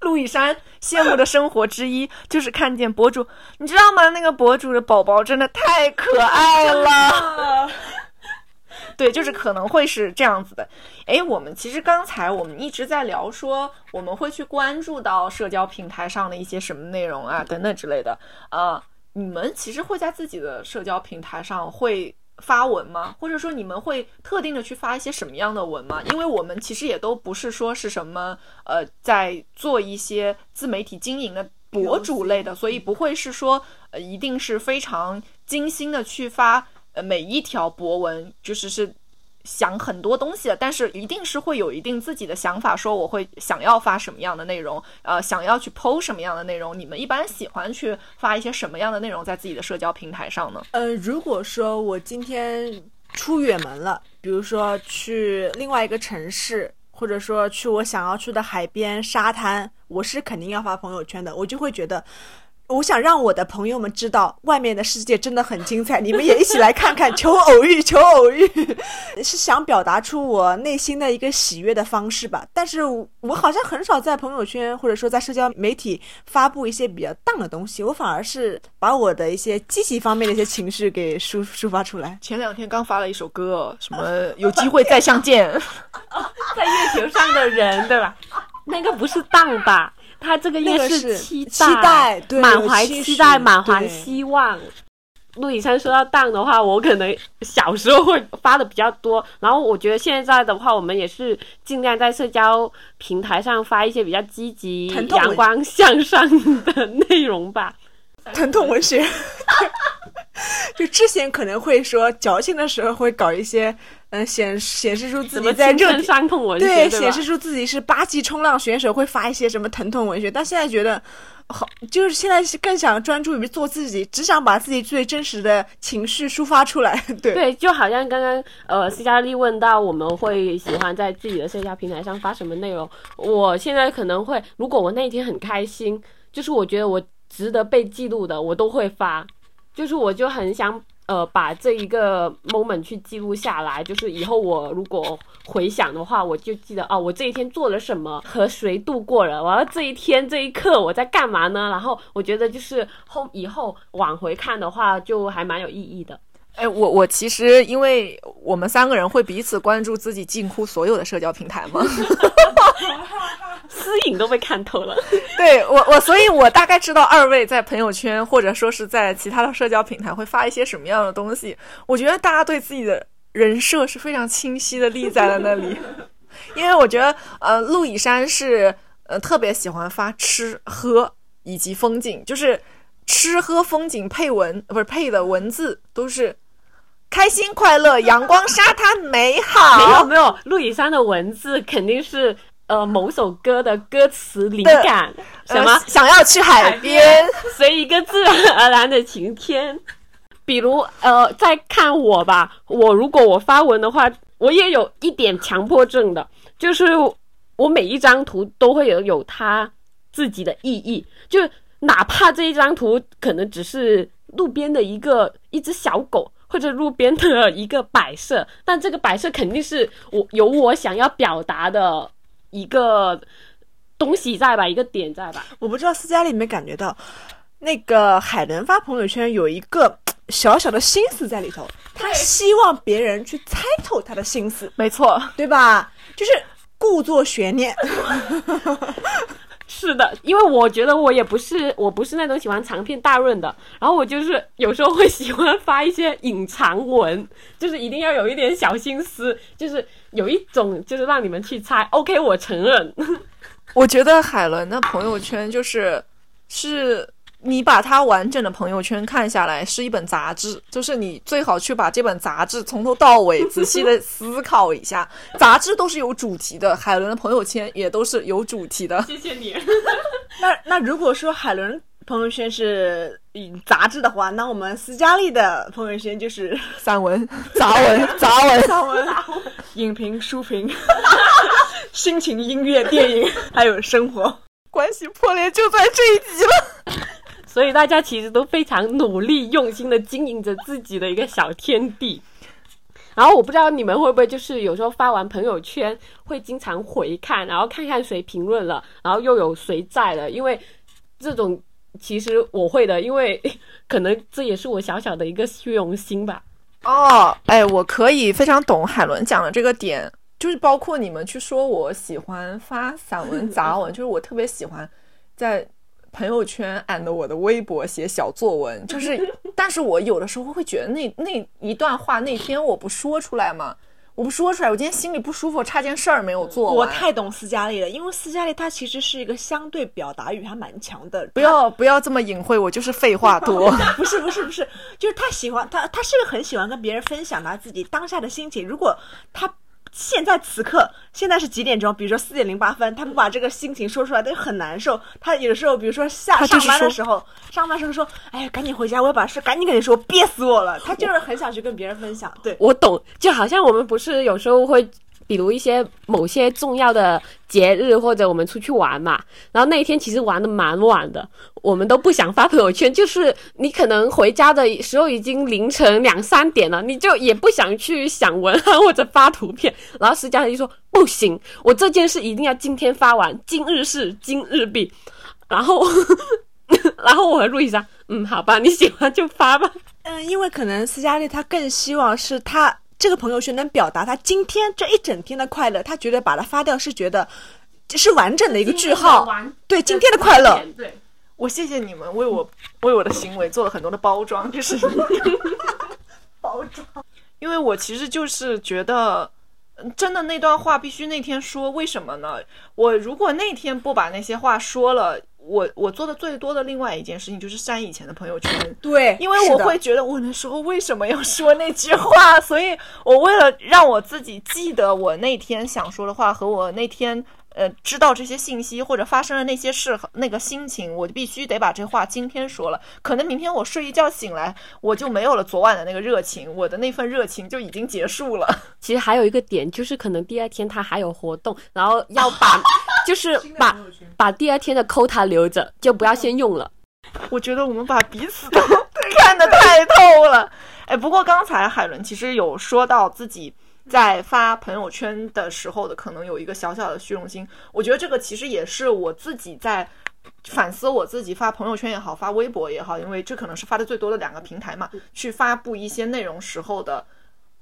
陆以山羡慕的生活之一就是看见博主，你知道吗？那个博主的宝宝真的太可爱了。对，就是可能会是这样子的。诶，我们其实刚才我们一直在聊说，我们会去关注到社交平台上的一些什么内容啊，等等之类的。呃，你们其实会在自己的社交平台上会发文吗？或者说你们会特定的去发一些什么样的文吗？因为我们其实也都不是说是什么呃，在做一些自媒体经营的博主类的，所以不会是说呃，一定是非常精心的去发。呃，每一条博文就是是想很多东西的，但是一定是会有一定自己的想法，说我会想要发什么样的内容，呃，想要去剖什么样的内容。你们一般喜欢去发一些什么样的内容在自己的社交平台上呢？呃，如果说我今天出远门了，比如说去另外一个城市，或者说去我想要去的海边、沙滩，我是肯定要发朋友圈的，我就会觉得。我想让我的朋友们知道，外面的世界真的很精彩，你们也一起来看看。求偶遇，求偶遇，是想表达出我内心的一个喜悦的方式吧。但是我好像很少在朋友圈或者说在社交媒体发布一些比较荡的东西，我反而是把我的一些积极方面的一些情绪给抒抒发出来。前两天刚发了一首歌，什么有机会再相见，在月球上的人，对吧？那个不是荡吧？他这个也是期待，满怀期待，满怀希望。陆以山说到当的话，我可能小时候会发的比较多，然后我觉得现在的话，我们也是尽量在社交平台上发一些比较积极、阳光向上的内容吧。疼痛文学，就之前可能会说矫情的时候会搞一些，嗯，显显示出自己在热伤痛文学，对，显示出自己是八级冲浪选手，会发一些什么疼痛文学。但现在觉得，好，就是现在更想专注于做自己，只想把自己最真实的情绪抒发出来。对，对，就好像刚刚呃，斯嘉丽问到我们会喜欢在自己的社交平台上发什么内容，我现在可能会，如果我那一天很开心，就是我觉得我。值得被记录的，我都会发。就是我就很想，呃，把这一个 moment 去记录下来。就是以后我如果回想的话，我就记得哦，我这一天做了什么，和谁度过了。完了这一天这一刻我在干嘛呢？然后我觉得就是后以后往回看的话，就还蛮有意义的。哎，我我其实因为我们三个人会彼此关注自己近乎所有的社交平台嘛。私隐都被看透了，对我我，所以我大概知道二位在朋友圈或者说是在其他的社交平台会发一些什么样的东西。我觉得大家对自己的人设是非常清晰的立在了那里，因为我觉得呃，陆以山是呃特别喜欢发吃喝以及风景，就是吃喝风景配文不是配的文字都是开心快乐、阳光沙滩美好。没有没有，陆以山的文字肯定是呃某首歌的歌词灵感，什么呃想要去海边？随一个自然而然的晴天。比如呃，再看我吧，我如果我发文的话，我也有一点强迫症的，就是我每一张图都会有有它自己的意义，就哪怕这一张图可能只是路边的一个一只小狗。或者路边的一个摆设，但这个摆设肯定是我有我想要表达的一个东西在吧，一个点在吧。我不知道斯嘉丽有没有感觉到，那个海伦发朋友圈有一个 小小的心思在里头，他希望别人去猜透他的心思，没错，对吧？就是故作悬念。是的，因为我觉得我也不是，我不是那种喜欢长篇大论的，然后我就是有时候会喜欢发一些隐藏文，就是一定要有一点小心思，就是有一种就是让你们去猜。OK，我承认，我觉得海伦的朋友圈就是是。你把他完整的朋友圈看下来，是一本杂志，就是你最好去把这本杂志从头到尾仔细的思考一下。杂志都是有主题的，海伦的朋友圈也都是有主题的。谢谢你。那那如果说海伦朋友圈是杂志的话，那我们斯嘉丽的朋友圈就是散文、杂文、杂文、杂文、影评、书评、心情、音乐、电影，还有生活。关系破裂就在这一集了。所以大家其实都非常努力、用心的经营着自己的一个小天地。然后我不知道你们会不会就是有时候发完朋友圈会经常回看，然后看看谁评论了，然后又有谁在了。因为这种其实我会的，因为可能这也是我小小的一个虚荣心吧。哦，哎，我可以非常懂海伦讲的这个点，就是包括你们去说我喜欢发散文、杂文，就是我特别喜欢在。朋友圈 and 我的微博写小作文，就是，但是我有的时候会觉得那那一段话那天我不说出来嘛，我不说出来，我今天心里不舒服，我差件事儿没有做我太懂斯嘉丽了，因为斯嘉丽她其实是一个相对表达欲还蛮强的。不要不要这么隐晦，我就是废话多。不是不是不是，就是她喜欢她，她是个很喜欢跟别人分享她自己当下的心情。如果他。现在此刻，现在是几点钟？比如说四点零八分，他不把这个心情说出来，他就很难受。他有的时候，比如说下上班的时候，上班时候说：“哎呀，赶紧回家，我要把事赶紧跟你说，憋死我了。”他就是很想去跟别人分享。对我懂，就好像我们不是有时候会。比如一些某些重要的节日，或者我们出去玩嘛，然后那一天其实玩的蛮晚的，我们都不想发朋友圈。就是你可能回家的时候已经凌晨两三点了，你就也不想去想文案或者发图片。然后施佳就说：“不行，我这件事一定要今天发完，今日事今日毕。”然后，然后我和路易莎，嗯，好吧，你喜欢就发吧。嗯，因为可能斯嘉丽她更希望是她。这个朋友圈能表达他今天这一整天的快乐，他觉得把它发掉是觉得是完整的一个句号。对今天的快乐，对我谢谢你们为我为我的行为做了很多的包装，就是 包装。因为我其实就是觉得，真的那段话必须那天说，为什么呢？我如果那天不把那些话说了。我我做的最多的另外一件事情就是删以前的朋友圈，对，因为我会觉得我那时候为什么要说那句话，所以我为了让我自己记得我那天想说的话和我那天呃知道这些信息或者发生了那些事那个心情，我就必须得把这话今天说了。可能明天我睡一觉醒来，我就没有了昨晚的那个热情，我的那份热情就已经结束了。其实还有一个点就是，可能第二天他还有活动，然后要把。就是把把第二天的扣他留着，就不要先用了。我觉得我们把彼此都看得太透了。哎，不过刚才海伦其实有说到自己在发朋友圈的时候的可能有一个小小的虚荣心。我觉得这个其实也是我自己在反思我自己发朋友圈也好，发微博也好，因为这可能是发的最多的两个平台嘛，去发布一些内容时候的。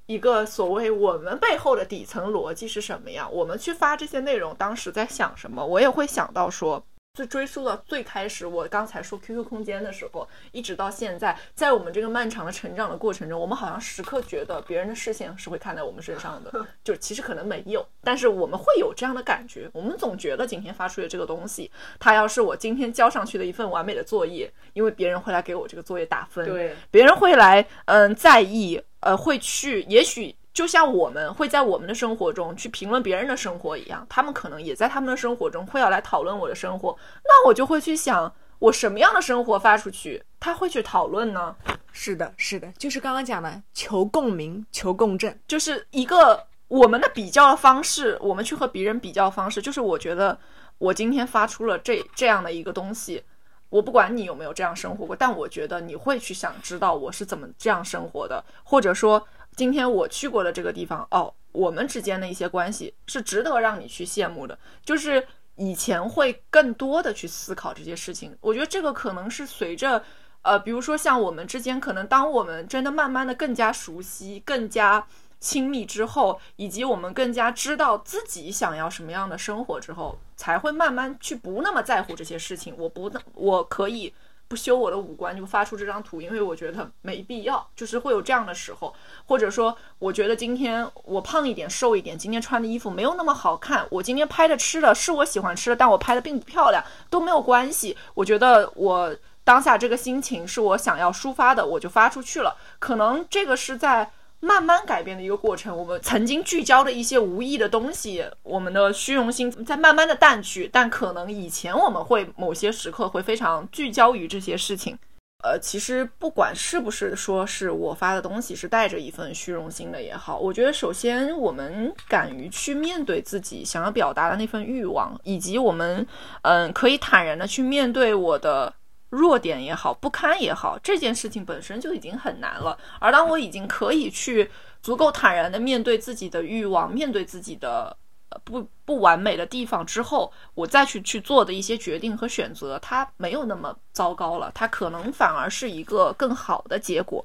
一个所谓我们背后的底层逻辑是什么呀？我们去发这些内容，当时在想什么？我也会想到说，最追溯到最开始，我刚才说 QQ 空间的时候，一直到现在，在我们这个漫长的成长的过程中，我们好像时刻觉得别人的视线是会看在我们身上的，就其实可能没有，但是我们会有这样的感觉。我们总觉得今天发出的这个东西，它要是我今天交上去的一份完美的作业，因为别人会来给我这个作业打分，对，别人会来嗯在意，呃，会去，也许。就像我们会在我们的生活中去评论别人的生活一样，他们可能也在他们的生活中会要来讨论我的生活，那我就会去想，我什么样的生活发出去，他会去讨论呢？是的，是的，就是刚刚讲的求共鸣、求共振，就是一个我们的比较的方式，我们去和别人比较方式，就是我觉得我今天发出了这这样的一个东西，我不管你有没有这样生活过，但我觉得你会去想知道我是怎么这样生活的，或者说。今天我去过的这个地方，哦，我们之间的一些关系是值得让你去羡慕的。就是以前会更多的去思考这些事情，我觉得这个可能是随着，呃，比如说像我们之间，可能当我们真的慢慢的更加熟悉、更加亲密之后，以及我们更加知道自己想要什么样的生活之后，才会慢慢去不那么在乎这些事情。我不，我可以。不修我的五官就发出这张图，因为我觉得没必要，就是会有这样的时候，或者说我觉得今天我胖一点、瘦一点，今天穿的衣服没有那么好看，我今天拍的吃的是我喜欢吃的，但我拍的并不漂亮，都没有关系。我觉得我当下这个心情是我想要抒发的，我就发出去了。可能这个是在。慢慢改变的一个过程，我们曾经聚焦的一些无意的东西，我们的虚荣心在慢慢的淡去，但可能以前我们会某些时刻会非常聚焦于这些事情。呃，其实不管是不是说是我发的东西是带着一份虚荣心的也好，我觉得首先我们敢于去面对自己想要表达的那份欲望，以及我们嗯可以坦然的去面对我的。弱点也好，不堪也好，这件事情本身就已经很难了。而当我已经可以去足够坦然的面对自己的欲望，面对自己的不不完美的地方之后，我再去去做的一些决定和选择，它没有那么糟糕了，它可能反而是一个更好的结果。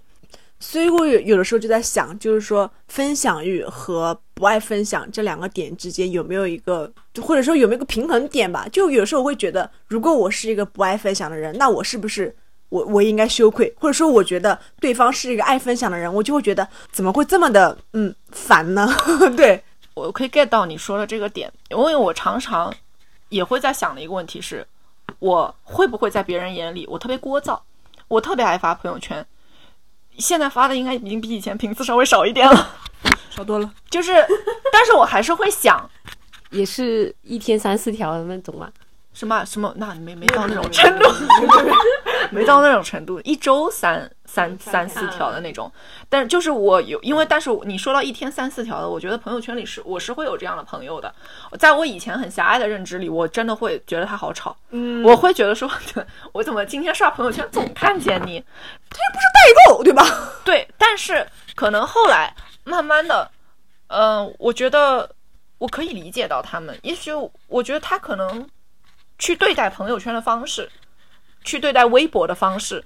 所以我有有的时候就在想，就是说分享欲和不爱分享这两个点之间有没有一个，就或者说有没有个平衡点吧？就有时候我会觉得，如果我是一个不爱分享的人，那我是不是我我应该羞愧？或者说，我觉得对方是一个爱分享的人，我就会觉得怎么会这么的嗯烦呢？对我可以 get 到你说的这个点，因为我常常也会在想的一个问题是，我会不会在别人眼里我特别聒噪，我特别爱发朋友圈。现在发的应该已经比以前频次稍微少一点了，少多了。就是，但是我还是会想，也是一天三四条的那种嘛。什么什么？那没没到那种程度，没到那种程度，一周三三三四条的那种。但是就是我有，因为但是你说到一天三四条的，我觉得朋友圈里是我是会有这样的朋友的。在我以前很狭隘的认知里，我真的会觉得他好吵。嗯，我会觉得说，我怎么今天刷朋友圈总看见你？他又不是代购，对吧？对。但是可能后来慢慢的，嗯，我觉得我可以理解到他们。也许我觉得他可能。去对待朋友圈的方式，去对待微博的方式，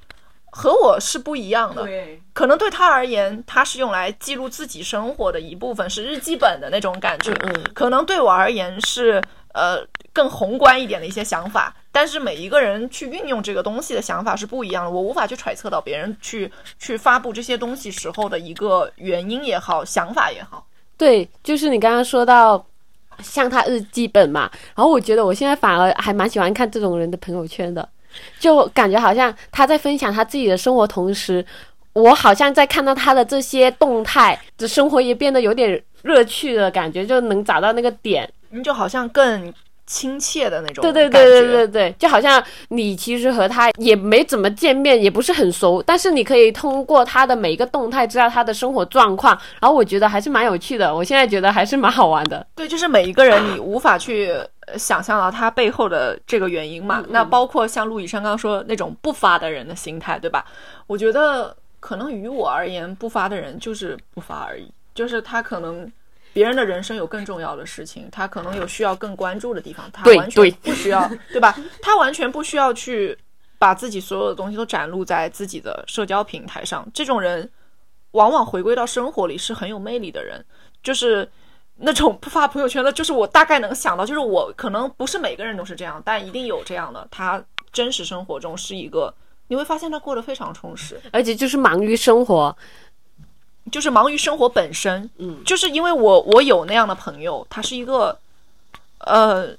和我是不一样的。对，可能对他而言，他是用来记录自己生活的一部分，是日记本的那种感觉。嗯，可能对我而言是呃更宏观一点的一些想法。但是每一个人去运用这个东西的想法是不一样的，我无法去揣测到别人去去发布这些东西时候的一个原因也好，想法也好。对，就是你刚刚说到。像他日记本嘛，然后我觉得我现在反而还蛮喜欢看这种人的朋友圈的，就感觉好像他在分享他自己的生活，同时我好像在看到他的这些动态，这生活也变得有点乐趣的感觉，就能找到那个点，你就好像更。亲切的那种，对对对对对对，就好像你其实和他也没怎么见面，也不是很熟，但是你可以通过他的每一个动态知道他的生活状况，然后我觉得还是蛮有趣的，我现在觉得还是蛮好玩的。对，就是每一个人你无法去想象到他背后的这个原因嘛，那包括像陆以山刚刚说那种不发的人的心态，对吧？我觉得可能于我而言，不发的人就是不发而已，就是他可能。别人的人生有更重要的事情，他可能有需要更关注的地方，他完全不需要，对吧？他完全不需要去把自己所有的东西都展露在自己的社交平台上。这种人往往回归到生活里是很有魅力的人，就是那种不发朋友圈的，就是我大概能想到，就是我可能不是每个人都是这样，但一定有这样的。他真实生活中是一个，你会发现他过得非常充实，而且就是忙于生活，就是忙于生活本身。嗯，就是因为我我有那样的朋友，他是一个呃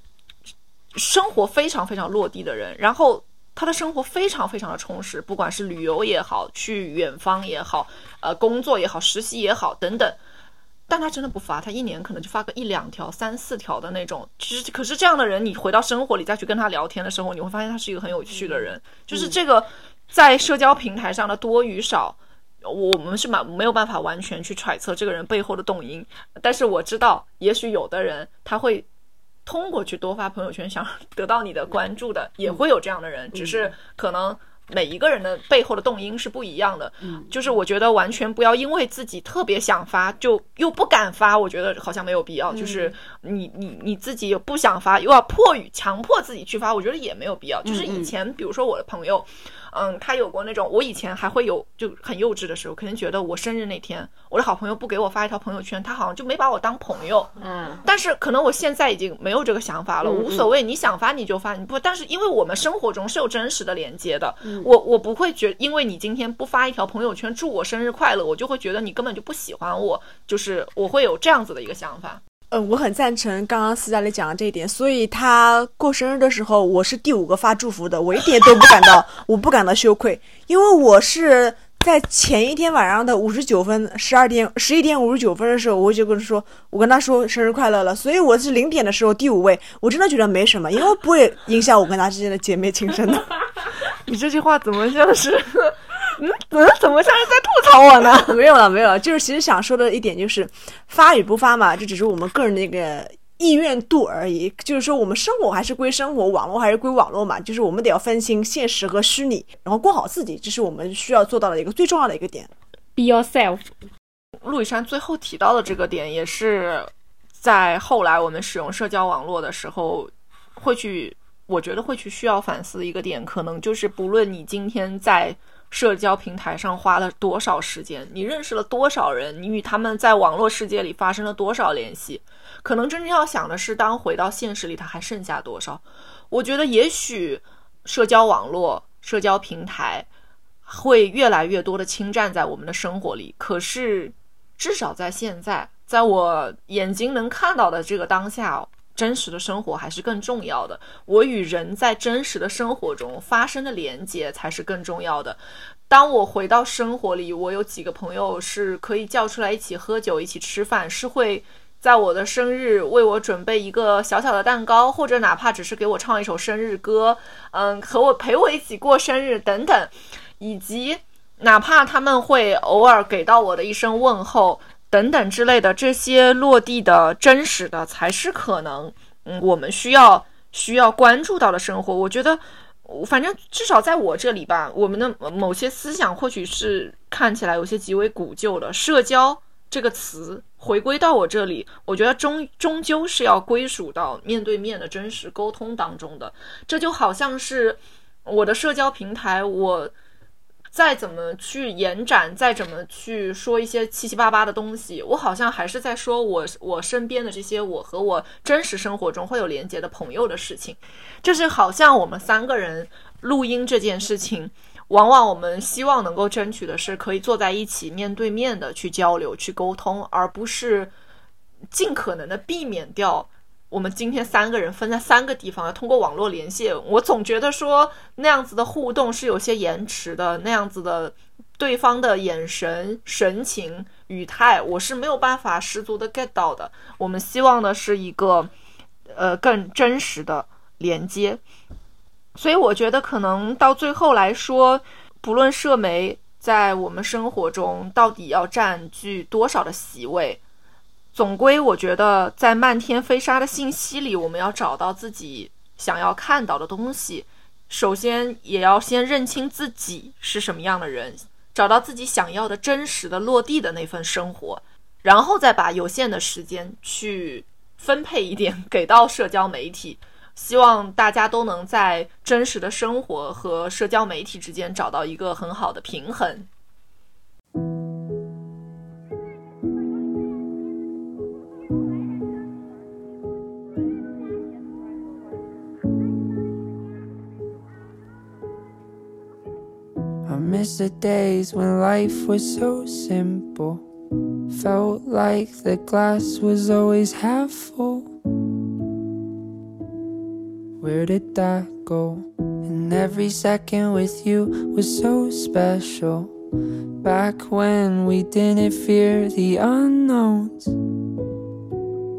生活非常非常落地的人，然后他的生活非常非常的充实，不管是旅游也好，去远方也好，呃工作也好，实习也好等等。但他真的不发，他一年可能就发个一两条、三四条的那种。其实，可是这样的人，你回到生活里再去跟他聊天的时候，你会发现他是一个很有趣的人。就是这个在社交平台上的多与少，我们是蛮没有办法完全去揣测这个人背后的动因。但是我知道，也许有的人他会通过去多发朋友圈，想得到你的关注的，也会有这样的人，只是可能。每一个人的背后的动因是不一样的，嗯，就是我觉得完全不要因为自己特别想发，就又不敢发，我觉得好像没有必要。就是你你你自己又不想发，又要迫于强迫自己去发，我觉得也没有必要。就是以前，比如说我的朋友。嗯，他有过那种，我以前还会有就很幼稚的时候，可能觉得我生日那天，我的好朋友不给我发一条朋友圈，他好像就没把我当朋友。嗯，但是可能我现在已经没有这个想法了，无所谓，你想发你就发，你不，但是因为我们生活中是有真实的连接的，我我不会觉，因为你今天不发一条朋友圈祝我生日快乐，我就会觉得你根本就不喜欢我，就是我会有这样子的一个想法。嗯，我很赞成刚刚斯嘉丽讲的这一点，所以他过生日的时候，我是第五个发祝福的，我一点都不感到，我不感到羞愧，因为我是在前一天晚上的五十九分，十二点十一点五十九分的时候，我就跟他说，我跟他说生日快乐了，所以我是零点的时候第五位，我真的觉得没什么，因为不会影响我跟他之间的姐妹情深的。你这句话怎么像是？嗯嗯，怎么像是在吐槽我呢？没有了，没有了，就是其实想说的一点就是发与不发嘛，这只是我们个人的一个意愿度而已。就是说，我们生活还是归生活，网络还是归网络嘛，就是我们得要分清现实和虚拟，然后过好自己，这是我们需要做到的一个最重要的一个点。Be yourself。陆雨山最后提到的这个点，也是在后来我们使用社交网络的时候会去，我觉得会去需要反思的一个点，可能就是不论你今天在。社交平台上花了多少时间？你认识了多少人？你与他们在网络世界里发生了多少联系？可能真正要想的是，当回到现实里，它还剩下多少？我觉得，也许社交网络、社交平台会越来越多的侵占在我们的生活里。可是，至少在现在，在我眼睛能看到的这个当下。真实的生活还是更重要的，我与人在真实的生活中发生的连接才是更重要的。当我回到生活里，我有几个朋友是可以叫出来一起喝酒、一起吃饭，是会在我的生日为我准备一个小小的蛋糕，或者哪怕只是给我唱一首生日歌，嗯，和我陪我一起过生日等等，以及哪怕他们会偶尔给到我的一声问候。等等之类的这些落地的真实的才是可能，嗯，我们需要需要关注到的生活。我觉得，反正至少在我这里吧，我们的某些思想或许是看起来有些极为古旧的。社交这个词回归到我这里，我觉得终终究是要归属到面对面的真实沟通当中的。这就好像是我的社交平台，我。再怎么去延展，再怎么去说一些七七八八的东西，我好像还是在说我我身边的这些我和我真实生活中会有连接的朋友的事情，就是好像我们三个人录音这件事情，往往我们希望能够争取的是可以坐在一起面对面的去交流、去沟通，而不是尽可能的避免掉。我们今天三个人分在三个地方，要通过网络连线。我总觉得说那样子的互动是有些延迟的，那样子的对方的眼神、神情、语态，我是没有办法十足的 get 到的。我们希望的是一个呃更真实的连接，所以我觉得可能到最后来说，不论社媒在我们生活中到底要占据多少的席位。总归，我觉得在漫天飞沙的信息里，我们要找到自己想要看到的东西。首先，也要先认清自己是什么样的人，找到自己想要的真实的落地的那份生活，然后再把有限的时间去分配一点给到社交媒体。希望大家都能在真实的生活和社交媒体之间找到一个很好的平衡。Miss the days when life was so simple. Felt like the glass was always half full. Where did that go? And every second with you was so special. Back when we didn't fear the unknowns.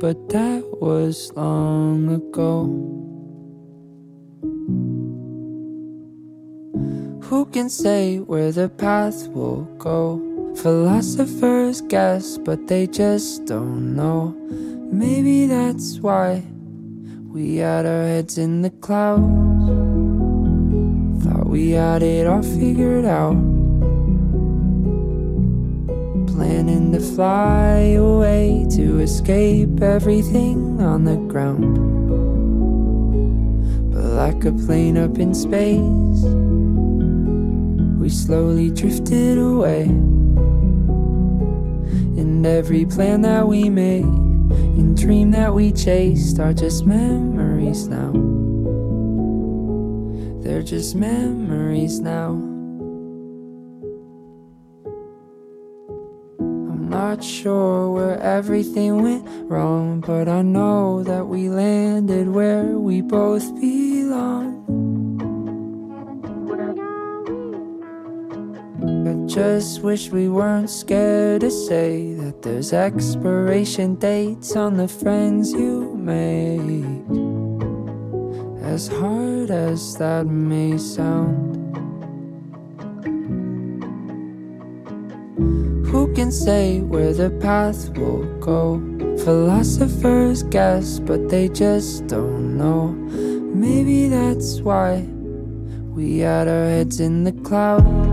But that was long ago. Who can say where the path will go? Philosophers guess, but they just don't know. Maybe that's why we had our heads in the clouds. Thought we had it all figured out. Planning to fly away to escape everything on the ground. But like a plane up in space, we slowly drifted away. And every plan that we made and dream that we chased are just memories now. They're just memories now. I'm not sure where everything went wrong, but I know that we landed where we both belong. I just wish we weren't scared to say that there's expiration dates on the friends you made. As hard as that may sound. Who can say where the path will go? Philosophers guess, but they just don't know. Maybe that's why we had our heads in the clouds.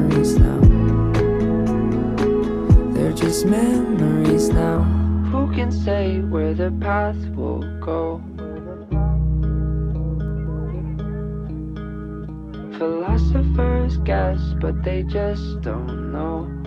memories now. Who can say where the path will go? Philosophers guess, but they just don't know.